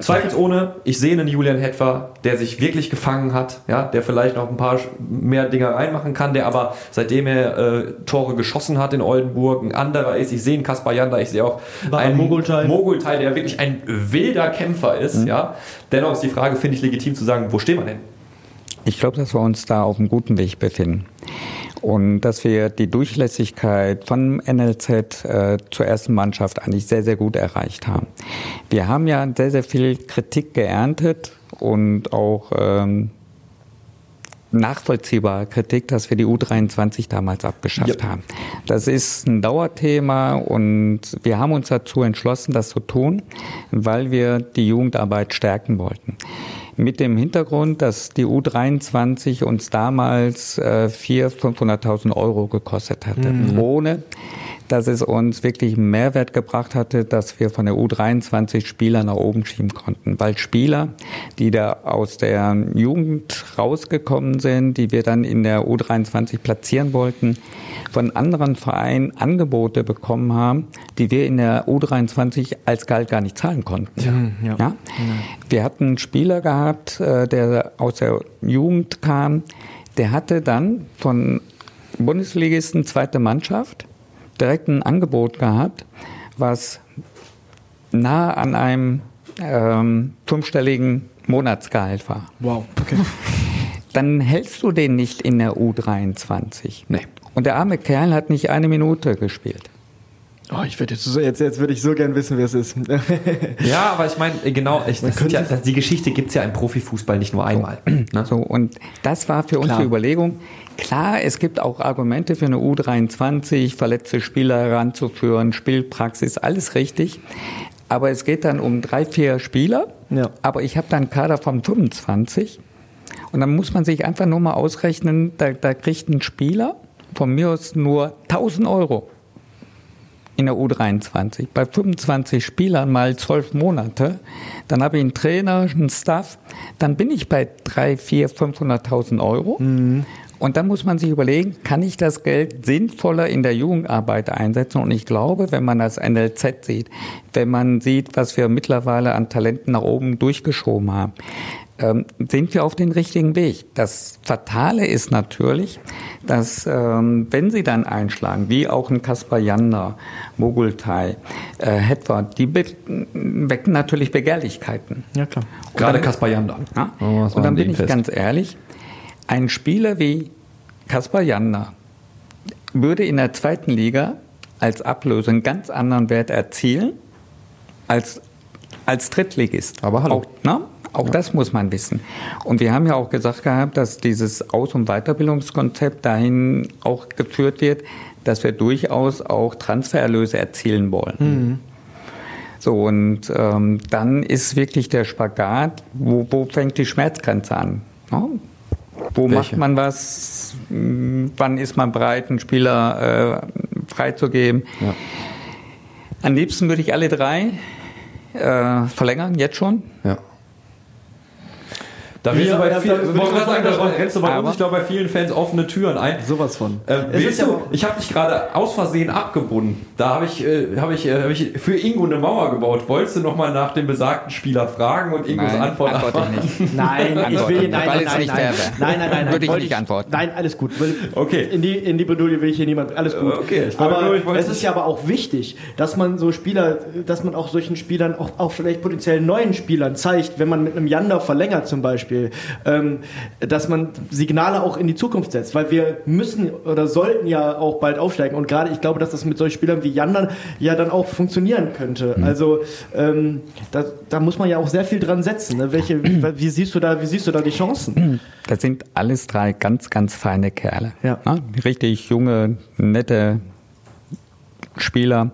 Zweifelsohne, ich sehe einen Julian Hetfer, der sich wirklich gefangen hat, ja, der vielleicht noch ein paar mehr Dinger reinmachen kann, der aber seitdem er äh, Tore geschossen hat in Oldenburg, ein anderer ist. Ich sehe einen Kaspar Janda, ich sehe auch War einen Mogulteil. Mogulteil, der wirklich ein wilder Kämpfer ist. Mhm. Ja. Dennoch ist die Frage, finde ich legitim zu sagen, wo stehen wir denn? Ich glaube, dass wir uns da auf einem guten Weg befinden und dass wir die Durchlässigkeit von NLZ äh, zur ersten Mannschaft eigentlich sehr, sehr gut erreicht haben. Wir haben ja sehr, sehr viel Kritik geerntet und auch ähm, nachvollziehbare Kritik, dass wir die U23 damals abgeschafft ja. haben. Das ist ein Dauerthema und wir haben uns dazu entschlossen, das zu tun, weil wir die Jugendarbeit stärken wollten mit dem Hintergrund, dass die U23 uns damals äh, 400.000, 500.000 Euro gekostet hatte, mhm. ohne dass es uns wirklich einen Mehrwert gebracht hatte, dass wir von der U23 Spieler nach oben schieben konnten. Weil Spieler, die da aus der Jugend rausgekommen sind, die wir dann in der U23 platzieren wollten, von anderen Vereinen Angebote bekommen haben, die wir in der U23 als Gehalt gar nicht zahlen konnten. Ja, ja. ja? Wir hatten einen Spieler gehabt, äh, der aus der Jugend kam, der hatte dann von Bundesligisten zweite Mannschaft direkt ein Angebot gehabt, was nah an einem ähm, fünfstelligen Monatsgehalt war. Wow, okay. Dann hältst du den nicht in der U23. Nee. Und der arme Kerl hat nicht eine Minute gespielt. Oh, ich würde jetzt, jetzt, jetzt würde ich so gern wissen, wer es ist. ja, aber ich meine, genau, ich, ja, die Geschichte gibt es ja im Profifußball nicht nur einmal. So, ne? so und das war für uns Klar. die Überlegung. Klar, es gibt auch Argumente für eine U23, verletzte Spieler heranzuführen, Spielpraxis, alles richtig. Aber es geht dann um drei, vier Spieler. Ja. Aber ich habe dann einen Kader von 25. Und dann muss man sich einfach nur mal ausrechnen, da, da kriegt ein Spieler von mir aus nur 1000 Euro in der U23. Bei 25 Spielern mal 12 Monate, dann habe ich einen Trainer, einen Staff, dann bin ich bei 3, 4, 500.000 Euro. Mhm. Und dann muss man sich überlegen, kann ich das Geld sinnvoller in der Jugendarbeit einsetzen? Und ich glaube, wenn man das NLZ sieht, wenn man sieht, was wir mittlerweile an Talenten nach oben durchgeschoben haben, ähm, sind wir auf den richtigen Weg. Das Fatale ist natürlich, dass ähm, wenn sie dann einschlagen, wie auch ein Kaspar Janda, Mogultai, äh, Hetwa, die wecken natürlich Begehrlichkeiten. Ja klar. Gerade Kaspar Janda. Ja? Oh, und dann bin ich fest. ganz ehrlich, ein Spieler wie Kaspar Janda würde in der zweiten Liga als Ablöse einen ganz anderen Wert erzielen als als Drittligist. Aber hallo. Auch, ne? Auch das muss man wissen. Und wir haben ja auch gesagt gehabt, dass dieses Aus- und Weiterbildungskonzept dahin auch geführt wird, dass wir durchaus auch Transfererlöse erzielen wollen. Mhm. So, und ähm, dann ist wirklich der Spagat, wo, wo fängt die Schmerzgrenze an? Ja? Wo Welche? macht man was? Hm, wann ist man bereit, einen Spieler äh, freizugeben? Ja. Am liebsten würde ich alle drei äh, verlängern, jetzt schon. Ja. Da willst du bei vielen, da rennst du bei uns, ich glaube, bei vielen Fans offene Türen ein. Sowas von. Ähm, willst du, ich habe dich gerade aus Versehen abgebunden. Da habe ich, äh, hab ich, äh, hab ich für Ingo eine Mauer gebaut. Wolltest du nochmal nach dem besagten Spieler fragen und Ingos nein, Antwort antworte ich nicht. Nein, ich will, nein, nein, nein, nicht nein, nein, nein, nein, Würde ich nicht antworten. Nein, alles gut. Okay. In die, in die Bredouille will ich hier niemand, alles gut. Okay. aber nur, es ist ja aber auch wichtig, dass man so Spieler, dass man auch solchen Spielern, auch, auch vielleicht potenziell neuen Spielern zeigt, wenn man mit einem Yander verlängert zum Beispiel, Beispiel, ähm, dass man Signale auch in die Zukunft setzt, weil wir müssen oder sollten ja auch bald aufsteigen. Und gerade ich glaube, dass das mit solchen Spielern wie Jan dann, ja dann auch funktionieren könnte. Mhm. Also ähm, da, da, muss man ja auch sehr viel dran setzen. Ne? Welche, wie, siehst du da, wie siehst du da die Chancen? Das sind alles drei ganz, ganz feine Kerle. Ja. Ne? Richtig junge, nette Spieler.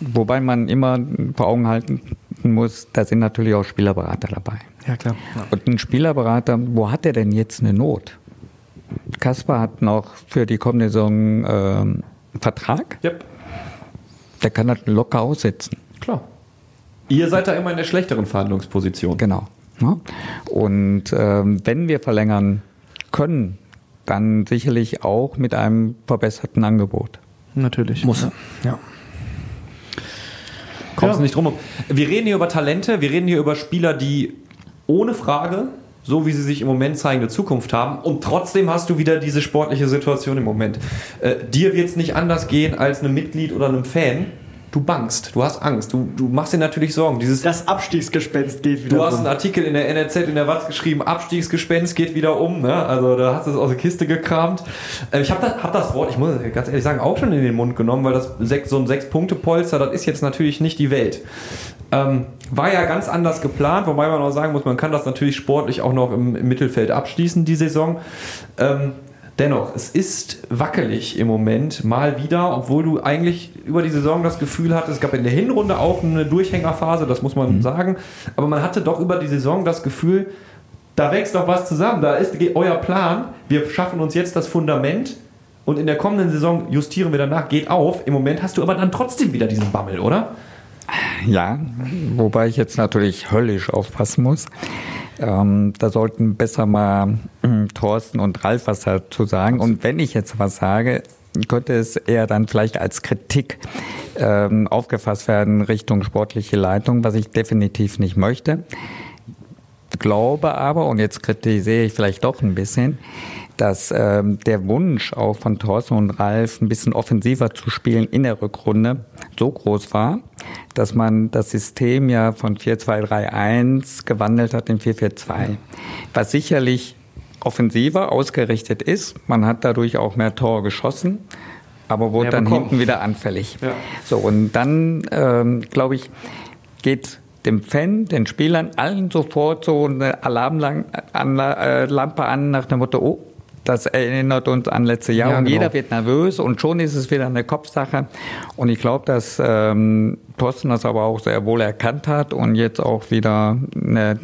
Wobei man immer vor Augen halten muss, da sind natürlich auch Spielerberater dabei. Ja, klar. Und ein Spielerberater, wo hat er denn jetzt eine Not? Kasper hat noch für die kommende Saison äh, einen Vertrag. Yep. Der kann das locker aussetzen. Klar. Ihr seid da immer in der schlechteren Verhandlungsposition. Genau. Und äh, wenn wir verlängern können, dann sicherlich auch mit einem verbesserten Angebot. Natürlich. Muss er. Ja. Kommst ja. nicht drum. Wir reden hier über Talente, wir reden hier über Spieler, die ohne Frage, so wie sie sich im Moment zeigen, eine Zukunft haben. Und trotzdem hast du wieder diese sportliche Situation im Moment. Äh, dir wird es nicht anders gehen als einem Mitglied oder einem Fan. Du bangst, du hast Angst, du, du machst dir natürlich Sorgen. Dieses das Abstiegsgespenst geht wieder um. Du hast einen Artikel in der NRZ, in der Watz geschrieben, Abstiegsgespenst geht wieder um. Ne? Also da hast du es aus der Kiste gekramt. Äh, ich habe das, hab das Wort, ich muss ganz ehrlich sagen, auch schon in den Mund genommen, weil das sechs, so ein Sechs-Punkte-Polster, das ist jetzt natürlich nicht die Welt. Ähm, war ja ganz anders geplant, wobei man auch sagen muss, man kann das natürlich sportlich auch noch im, im Mittelfeld abschließen, die Saison. Ähm, dennoch, es ist wackelig im Moment, mal wieder, obwohl du eigentlich über die Saison das Gefühl hattest, es gab in der Hinrunde auch eine Durchhängerphase, das muss man mhm. sagen, aber man hatte doch über die Saison das Gefühl, da wächst doch was zusammen, da ist euer Plan, wir schaffen uns jetzt das Fundament, und in der kommenden Saison justieren wir danach, geht auf. Im Moment hast du aber dann trotzdem wieder diesen Bammel, oder? Ja, wobei ich jetzt natürlich höllisch aufpassen muss. Ähm, da sollten besser mal hm, Thorsten und Ralf was dazu sagen. Und wenn ich jetzt was sage, könnte es eher dann vielleicht als Kritik ähm, aufgefasst werden Richtung sportliche Leitung, was ich definitiv nicht möchte. Glaube aber, und jetzt kritisiere ich vielleicht doch ein bisschen, dass ähm, der Wunsch auch von Thorsten und Ralf ein bisschen offensiver zu spielen in der Rückrunde so groß war, dass man das System ja von 4-2-3-1 gewandelt hat in 4-4-2, was sicherlich offensiver ausgerichtet ist. Man hat dadurch auch mehr Tore geschossen, aber wurde mehr dann bekommen. hinten wieder anfällig. Ja. So, und dann, ähm, glaube ich, geht dem Fan, den Spielern, allen sofort so eine Alarmlampe äh, an nach dem Motto, oh, das erinnert uns an letztes Jahr. Ja, und genau. jeder wird nervös und schon ist es wieder eine Kopfsache. Und ich glaube, dass ähm, Thorsten das aber auch sehr wohl erkannt hat und jetzt auch wieder eine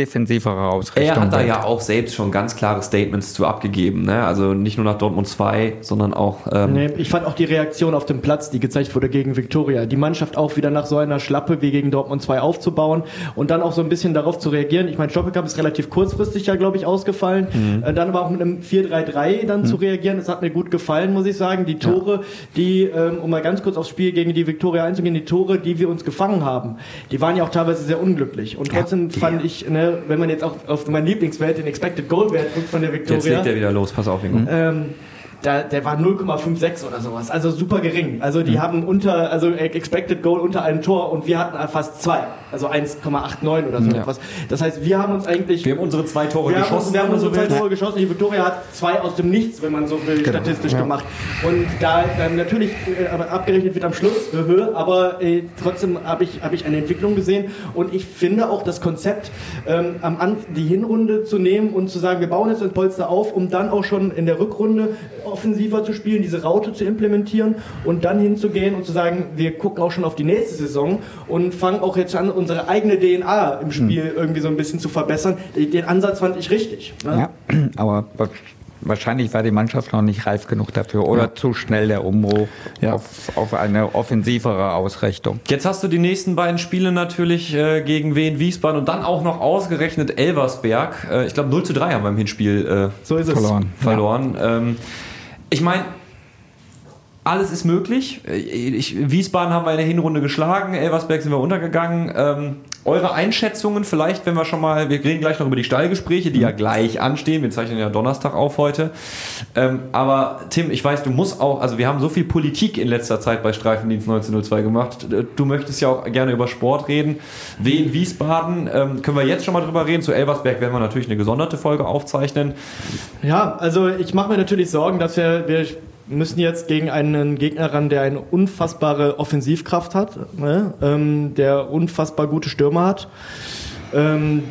defensivere Ausrichtung. Er hat da ja auch selbst schon ganz klare Statements zu abgegeben. Ne? Also nicht nur nach Dortmund 2, sondern auch. Ähm nee, ich fand auch die Reaktion auf dem Platz, die gezeigt wurde gegen Viktoria. Die Mannschaft auch wieder nach so einer Schlappe wie gegen Dortmund 2 aufzubauen und dann auch so ein bisschen darauf zu reagieren. Ich meine, Stoppelkamp ist relativ kurzfristig ja, glaube ich, ausgefallen. Mhm. Äh, dann aber auch mit einem 4-3-3 dann mhm. zu reagieren, das hat mir gut gefallen, muss ich sagen. Die Tore, ja. die, ähm, um mal ganz kurz aufs Spiel gegen die Viktoria einzugehen, die Tore, die wir uns gefangen haben, die waren ja auch teilweise sehr unglücklich. Und trotzdem ja, fand ich, ne, wenn man jetzt auch auf mein Lieblingswert, den Expected Goal Wert guckt von der Victoria. Jetzt legt er wieder los, pass auf, Ingo. Ähm, da, der war 0,56 oder sowas. Also super gering. Also die mhm. haben unter, also Expected Goal unter einem Tor und wir hatten fast zwei. Also 1,89 oder so ja. etwas. Das heißt, wir haben uns eigentlich. Wir haben unsere zwei Tore wir geschossen. Haben, wir haben unsere zwei Tore geschossen. Die Victoria hat zwei aus dem Nichts, wenn man so will, genau. statistisch ja. gemacht. Und da ähm, natürlich äh, abgerechnet wird am Schluss, äh, höhö, aber äh, trotzdem habe ich, hab ich eine Entwicklung gesehen. Und ich finde auch das Konzept, ähm, am An die Hinrunde zu nehmen und zu sagen, wir bauen jetzt ein Polster auf, um dann auch schon in der Rückrunde offensiver zu spielen, diese Raute zu implementieren und dann hinzugehen und zu sagen, wir gucken auch schon auf die nächste Saison und fangen auch jetzt an, unsere eigene DNA im Spiel mhm. irgendwie so ein bisschen zu verbessern. Den Ansatz fand ich richtig. Ne? Ja, aber wahrscheinlich war die Mannschaft noch nicht reif genug dafür oder ja. zu schnell der Umbruch ja. auf, auf, eine offensivere Ausrichtung. Jetzt hast du die nächsten beiden Spiele natürlich äh, gegen Wien, Wiesbaden und dann auch noch ausgerechnet Elversberg. Äh, ich glaube 0 zu 3 haben wir im Hinspiel äh, so verloren. verloren. Ja. Ähm, ich meine, alles ist möglich. Ich, Wiesbaden haben wir in der Hinrunde geschlagen, Elversberg sind wir untergegangen. Ähm, eure Einschätzungen vielleicht, wenn wir schon mal, wir reden gleich noch über die Stallgespräche, die ja gleich anstehen. Wir zeichnen ja Donnerstag auf heute. Ähm, aber Tim, ich weiß, du musst auch, also wir haben so viel Politik in letzter Zeit bei Streifendienst 1902 gemacht. Du möchtest ja auch gerne über Sport reden. Wien, Wiesbaden, ähm, können wir jetzt schon mal drüber reden. Zu Elversberg werden wir natürlich eine gesonderte Folge aufzeichnen. Ja, also ich mache mir natürlich Sorgen, dass wir, wir müssen jetzt gegen einen Gegner ran, der eine unfassbare Offensivkraft hat, ne? ähm, der unfassbar gute Stürmer hat. Ähm,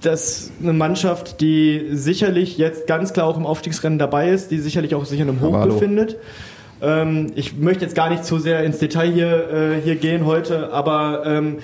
das ist eine Mannschaft, die sicherlich jetzt ganz klar auch im Aufstiegsrennen dabei ist, die sicherlich auch sich in einem Hoch Hallo. befindet. Ähm, ich möchte jetzt gar nicht zu sehr ins Detail hier, äh, hier gehen heute, aber ähm,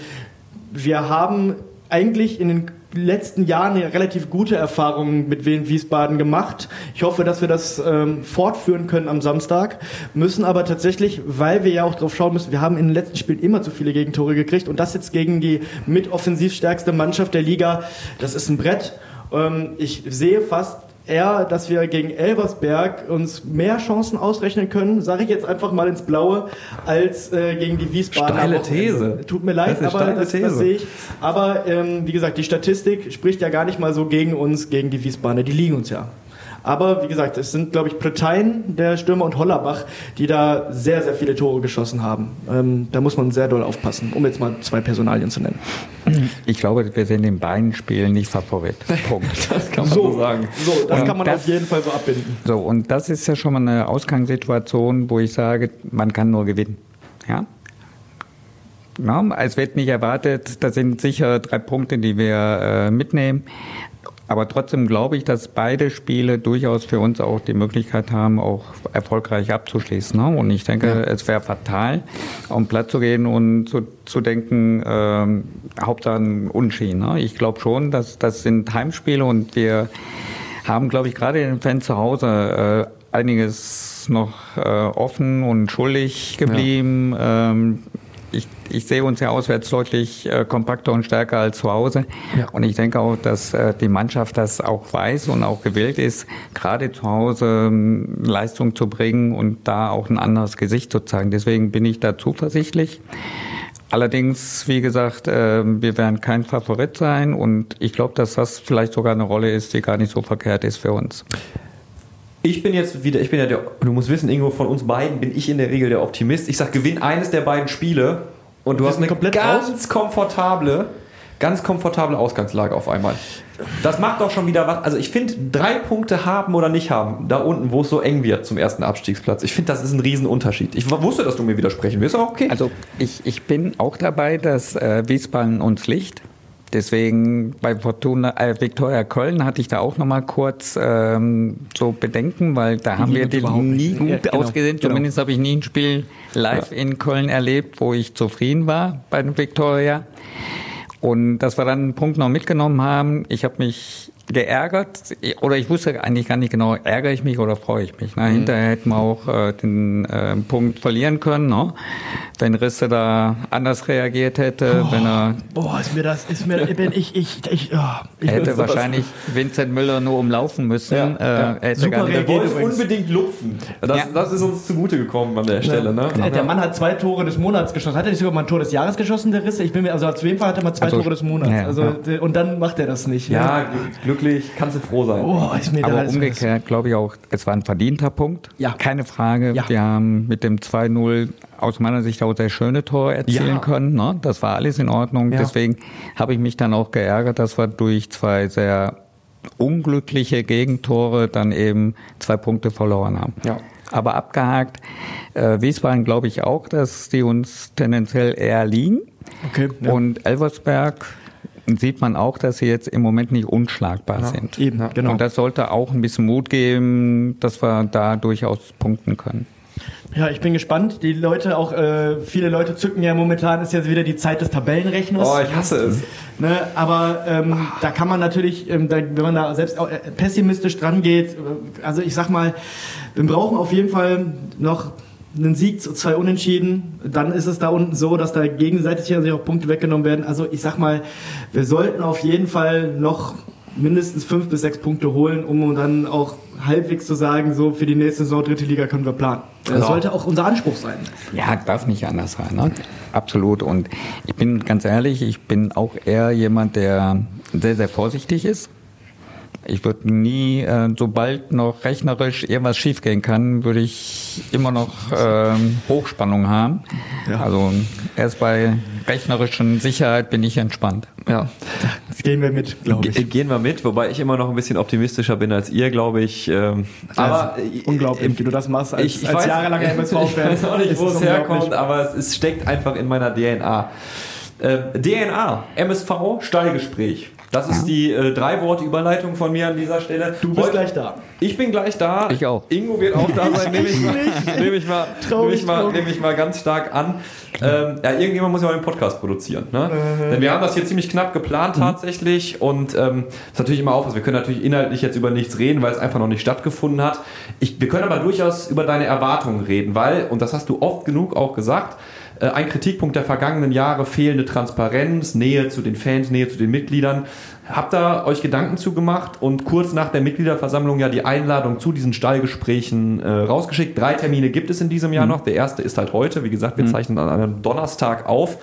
wir haben eigentlich in den letzten Jahren ja relativ gute Erfahrungen mit Wien Wiesbaden gemacht. Ich hoffe, dass wir das ähm, fortführen können am Samstag. Müssen aber tatsächlich, weil wir ja auch drauf schauen müssen, wir haben in den letzten Spielen immer zu viele Gegentore gekriegt und das jetzt gegen die mit offensiv stärkste Mannschaft der Liga, das ist ein Brett. Ähm, ich sehe fast eher, dass wir gegen Elversberg uns mehr Chancen ausrechnen können, sage ich jetzt einfach mal ins Blaue, als äh, gegen die Wiesbaden. Steile These. Tut mir leid, das aber das, das, sehe ich. Aber ähm, wie gesagt, die Statistik spricht ja gar nicht mal so gegen uns, gegen die Wiesbadener. Die liegen uns ja. Aber wie gesagt, es sind, glaube ich, Parteien der Stürmer und Hollerbach, die da sehr, sehr viele Tore geschossen haben. Ähm, da muss man sehr doll aufpassen, um jetzt mal zwei Personalien zu nennen. Ich glaube, wir sind in beiden Spielen nicht Favorit. Punkt. das kann man so, so sagen. So, das und kann man das, auf jeden Fall so abbinden. So, und das ist ja schon mal eine Ausgangssituation, wo ich sage, man kann nur gewinnen. Ja? Ja, es wird nicht erwartet, das sind sicher drei Punkte, die wir äh, mitnehmen. Aber trotzdem glaube ich, dass beide Spiele durchaus für uns auch die Möglichkeit haben, auch erfolgreich abzuschließen. Ne? Und ich denke, ja. es wäre fatal, um Platz zu gehen und zu, zu denken, ähm, Hauptsache ein Unschieden. Ne? Ich glaube schon, dass das sind Heimspiele und wir haben, glaube ich, gerade den Fans zu Hause äh, einiges noch äh, offen und schuldig geblieben. Ja. Ähm, ich, ich sehe uns ja auswärts deutlich äh, kompakter und stärker als zu Hause. Ja. Und ich denke auch, dass äh, die Mannschaft das auch weiß und auch gewillt ist, gerade zu Hause ähm, Leistung zu bringen und da auch ein anderes Gesicht zu zeigen. Deswegen bin ich da zuversichtlich. Allerdings, wie gesagt, äh, wir werden kein Favorit sein und ich glaube, dass das vielleicht sogar eine Rolle ist, die gar nicht so verkehrt ist für uns. Ich bin jetzt wieder, ich bin ja der, du musst wissen, Ingo, von uns beiden bin ich in der Regel der Optimist. Ich sag, gewinn eines der beiden Spiele und du hast eine ganz raus? komfortable, ganz komfortable Ausgangslage auf einmal. Das macht doch schon wieder was. Also ich finde, drei Punkte haben oder nicht haben, da unten, wo es so eng wird zum ersten Abstiegsplatz. Ich finde, das ist ein Riesenunterschied. Ich wusste, dass du mir widersprechen wirst, aber okay. Also ich, ich bin auch dabei, dass äh, Wiesbaden uns liegt. Deswegen bei Fortuna, äh, Viktoria Köln hatte ich da auch noch mal kurz ähm, so Bedenken, weil da haben wir die nie gut ja, genau, ausgesehen. Genau. Zumindest habe ich nie ein Spiel live ja. in Köln erlebt, wo ich zufrieden war bei Viktoria. Und dass wir dann einen Punkt noch mitgenommen haben, ich habe mich geärgert oder ich wusste eigentlich gar nicht genau, ärgere ich mich oder freue ich mich. Ne? Mhm. Hinterher hätten wir auch äh, den äh, Punkt verlieren können, ne? wenn Risse da anders reagiert hätte, oh, wenn er boah, ist mir das ist mir wenn ich ich ich, oh, ich er hätte wahrscheinlich Vincent Müller nur umlaufen müssen. Ja, äh, ja. Er Super er wollte unbedingt lupfen. Das, ja. das ist uns zugute gekommen an der Stelle. Ne? Der, der, Mann hat zwei Tore des Monats geschossen. Hat er nicht sogar mal ein Tor des Jahres geschossen, der Risse? Ich bin mir also auf jeden Fall hat er mal zwei also, Tore des Monats. Also und dann macht er das nicht. Ja, glücklich, kannst du froh sein. Oh, ist mir Aber umgekehrt glaube ich auch, es war ein verdienter Punkt. Ja. Keine Frage. Ja. Wir haben mit dem 2-0 aus meiner Sicht auch sehr schöne Tore erzielen ja. können. Ne? Das war alles in Ordnung. Ja. Deswegen habe ich mich dann auch geärgert, dass wir durch zwei sehr unglückliche Gegentore dann eben zwei Punkte verloren haben. Ja. Aber abgehakt. Äh, Wiesbaden glaube ich auch, dass die uns tendenziell eher liegen. Okay, ja. Und Elversberg sieht man auch, dass sie jetzt im Moment nicht unschlagbar ja, sind. Eben, genau. Und das sollte auch ein bisschen Mut geben, dass wir da durchaus punkten können. Ja, ich bin gespannt. Die Leute, auch äh, viele Leute zücken ja momentan, ist jetzt wieder die Zeit des Tabellenrechners. Oh, ich hasse es. Ne, aber ähm, da kann man natürlich, ähm, da, wenn man da selbst auch, äh, pessimistisch dran geht, äh, also ich sag mal, wir brauchen auf jeden Fall noch einen Sieg zu zwei Unentschieden, dann ist es da unten so, dass da gegenseitig sich auch Punkte weggenommen werden. Also ich sag mal, wir sollten auf jeden Fall noch mindestens fünf bis sechs Punkte holen, um dann auch halbwegs zu sagen, so für die nächste Saison dritte Liga können wir planen. Das genau. sollte auch unser Anspruch sein. Ja, darf nicht anders sein. Ne? Absolut. Und ich bin ganz ehrlich, ich bin auch eher jemand, der sehr, sehr vorsichtig ist. Ich würde nie, äh, sobald noch rechnerisch irgendwas schiefgehen kann, würde ich immer noch ähm, Hochspannung haben. Ja. Also erst bei rechnerischen Sicherheit bin ich entspannt. Ja. Gehen wir mit, glaube ich. Gehen wir mit, wobei ich immer noch ein bisschen optimistischer bin als ihr, glaube ich. Ähm, aber unglaublich, wie du das machst als, ich, ich als weiß, jahrelanger MSV-Fan. Ich weiß auch nicht, wo es herkommt, aber es, es, steckt einfach in meiner DNA. Äh, DNA, MSV, Stallgespräch. Das ist die äh, drei Worte Überleitung von mir an dieser Stelle. Du bist Heute, gleich da. Ich bin gleich da. Ich auch. Ingo wird auch da sein. Nehme ich mal, nehme ich mal, nehme ich mal, nehme ich mal ganz stark an. Ähm, ja, irgendjemand muss ja auch einen Podcast produzieren. Ne? Äh. Denn wir haben das hier ziemlich knapp geplant mhm. tatsächlich und ähm, ist natürlich immer auf, wir können natürlich inhaltlich jetzt über nichts reden, weil es einfach noch nicht stattgefunden hat. Ich, wir können aber durchaus über deine Erwartungen reden, weil, und das hast du oft genug auch gesagt, ein Kritikpunkt der vergangenen Jahre, fehlende Transparenz, Nähe zu den Fans, Nähe zu den Mitgliedern. Habt ihr euch Gedanken zugemacht und kurz nach der Mitgliederversammlung ja die Einladung zu diesen Stallgesprächen äh, rausgeschickt? Drei Termine gibt es in diesem Jahr mhm. noch. Der erste ist halt heute. Wie gesagt, wir mhm. zeichnen an einem Donnerstag auf.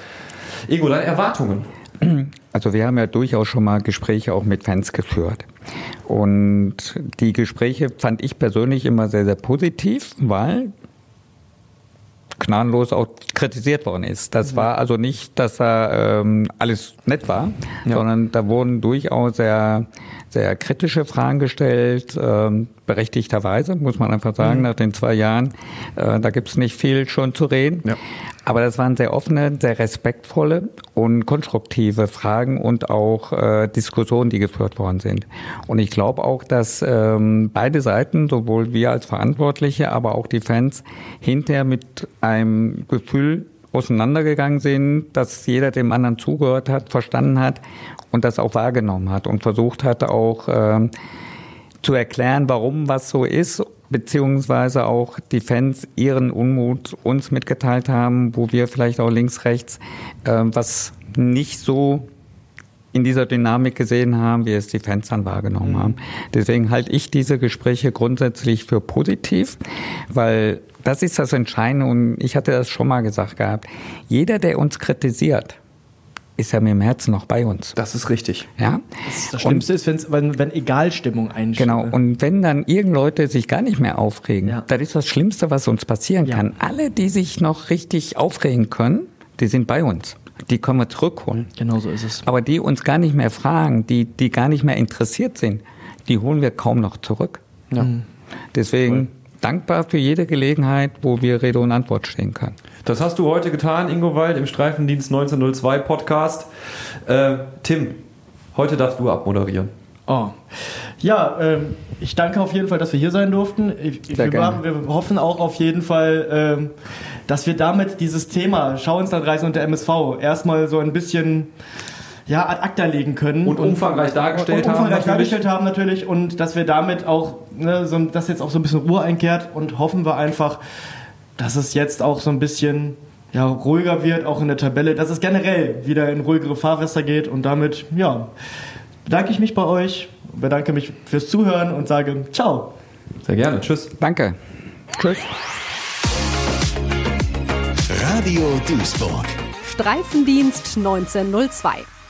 Ingo, deine Erwartungen? Also wir haben ja durchaus schon mal Gespräche auch mit Fans geführt. Und die Gespräche fand ich persönlich immer sehr, sehr positiv, weil gnadenlos auch kritisiert worden ist. Das war also nicht, dass er ähm, alles nett war, ja. sondern da wurden durchaus sehr, sehr kritische Fragen gestellt, ähm, berechtigterweise, muss man einfach sagen, mhm. nach den zwei Jahren. Äh, da gibt's nicht viel schon zu reden. Ja. Aber das waren sehr offene, sehr respektvolle und konstruktive Fragen und auch äh, Diskussionen, die geführt worden sind. Und ich glaube auch, dass ähm, beide Seiten, sowohl wir als Verantwortliche, aber auch die Fans, hinterher mit einem Gefühl auseinandergegangen sind, dass jeder dem anderen zugehört hat, verstanden hat und das auch wahrgenommen hat und versucht hat auch äh, zu erklären, warum was so ist beziehungsweise auch die Fans ihren Unmut uns mitgeteilt haben, wo wir vielleicht auch links, rechts äh, was nicht so in dieser Dynamik gesehen haben, wie es die Fans dann wahrgenommen haben. Deswegen halte ich diese Gespräche grundsätzlich für positiv, weil das ist das Entscheidende und ich hatte das schon mal gesagt gehabt. Jeder, der uns kritisiert, ist ja mit dem Herzen noch bei uns. Das ist richtig. Ja. Das, das Schlimmste und, ist, wenn, wenn Egalstimmung einsteht. Genau. Und wenn dann irgend Leute sich gar nicht mehr aufregen, ja. das ist das Schlimmste, was uns passieren ja. kann. Alle, die sich noch richtig aufregen können, die sind bei uns. Die können wir zurückholen. Genau so ist es. Aber die uns gar nicht mehr fragen, die, die gar nicht mehr interessiert sind, die holen wir kaum noch zurück. Ja. Mhm. Deswegen cool. dankbar für jede Gelegenheit, wo wir Rede und Antwort stehen können. Das hast du heute getan, Ingo Wald, im Streifendienst 1902 Podcast. Äh, Tim, heute darfst du abmoderieren. Oh. Ja, ähm, ich danke auf jeden Fall, dass wir hier sein durften. Ich, wir, wir, hoffen auch auf jeden Fall, ähm, dass wir damit dieses Thema Schau ins Landreisen und der MSV erstmal so ein bisschen ja, ad acta legen können. Und, und umfangreich dargestellt und umfangreich haben. dargestellt haben natürlich und dass wir damit auch, ne, so, dass jetzt auch so ein bisschen Ruhe einkehrt und hoffen wir einfach, dass es jetzt auch so ein bisschen ja, ruhiger wird, auch in der Tabelle, dass es generell wieder in ruhigere Fahrwässer geht und damit, ja, bedanke ich mich bei euch, bedanke mich fürs Zuhören und sage ciao. Sehr gerne, tschüss. Danke. Tschüss. Radio Duisburg. Streifendienst 1902.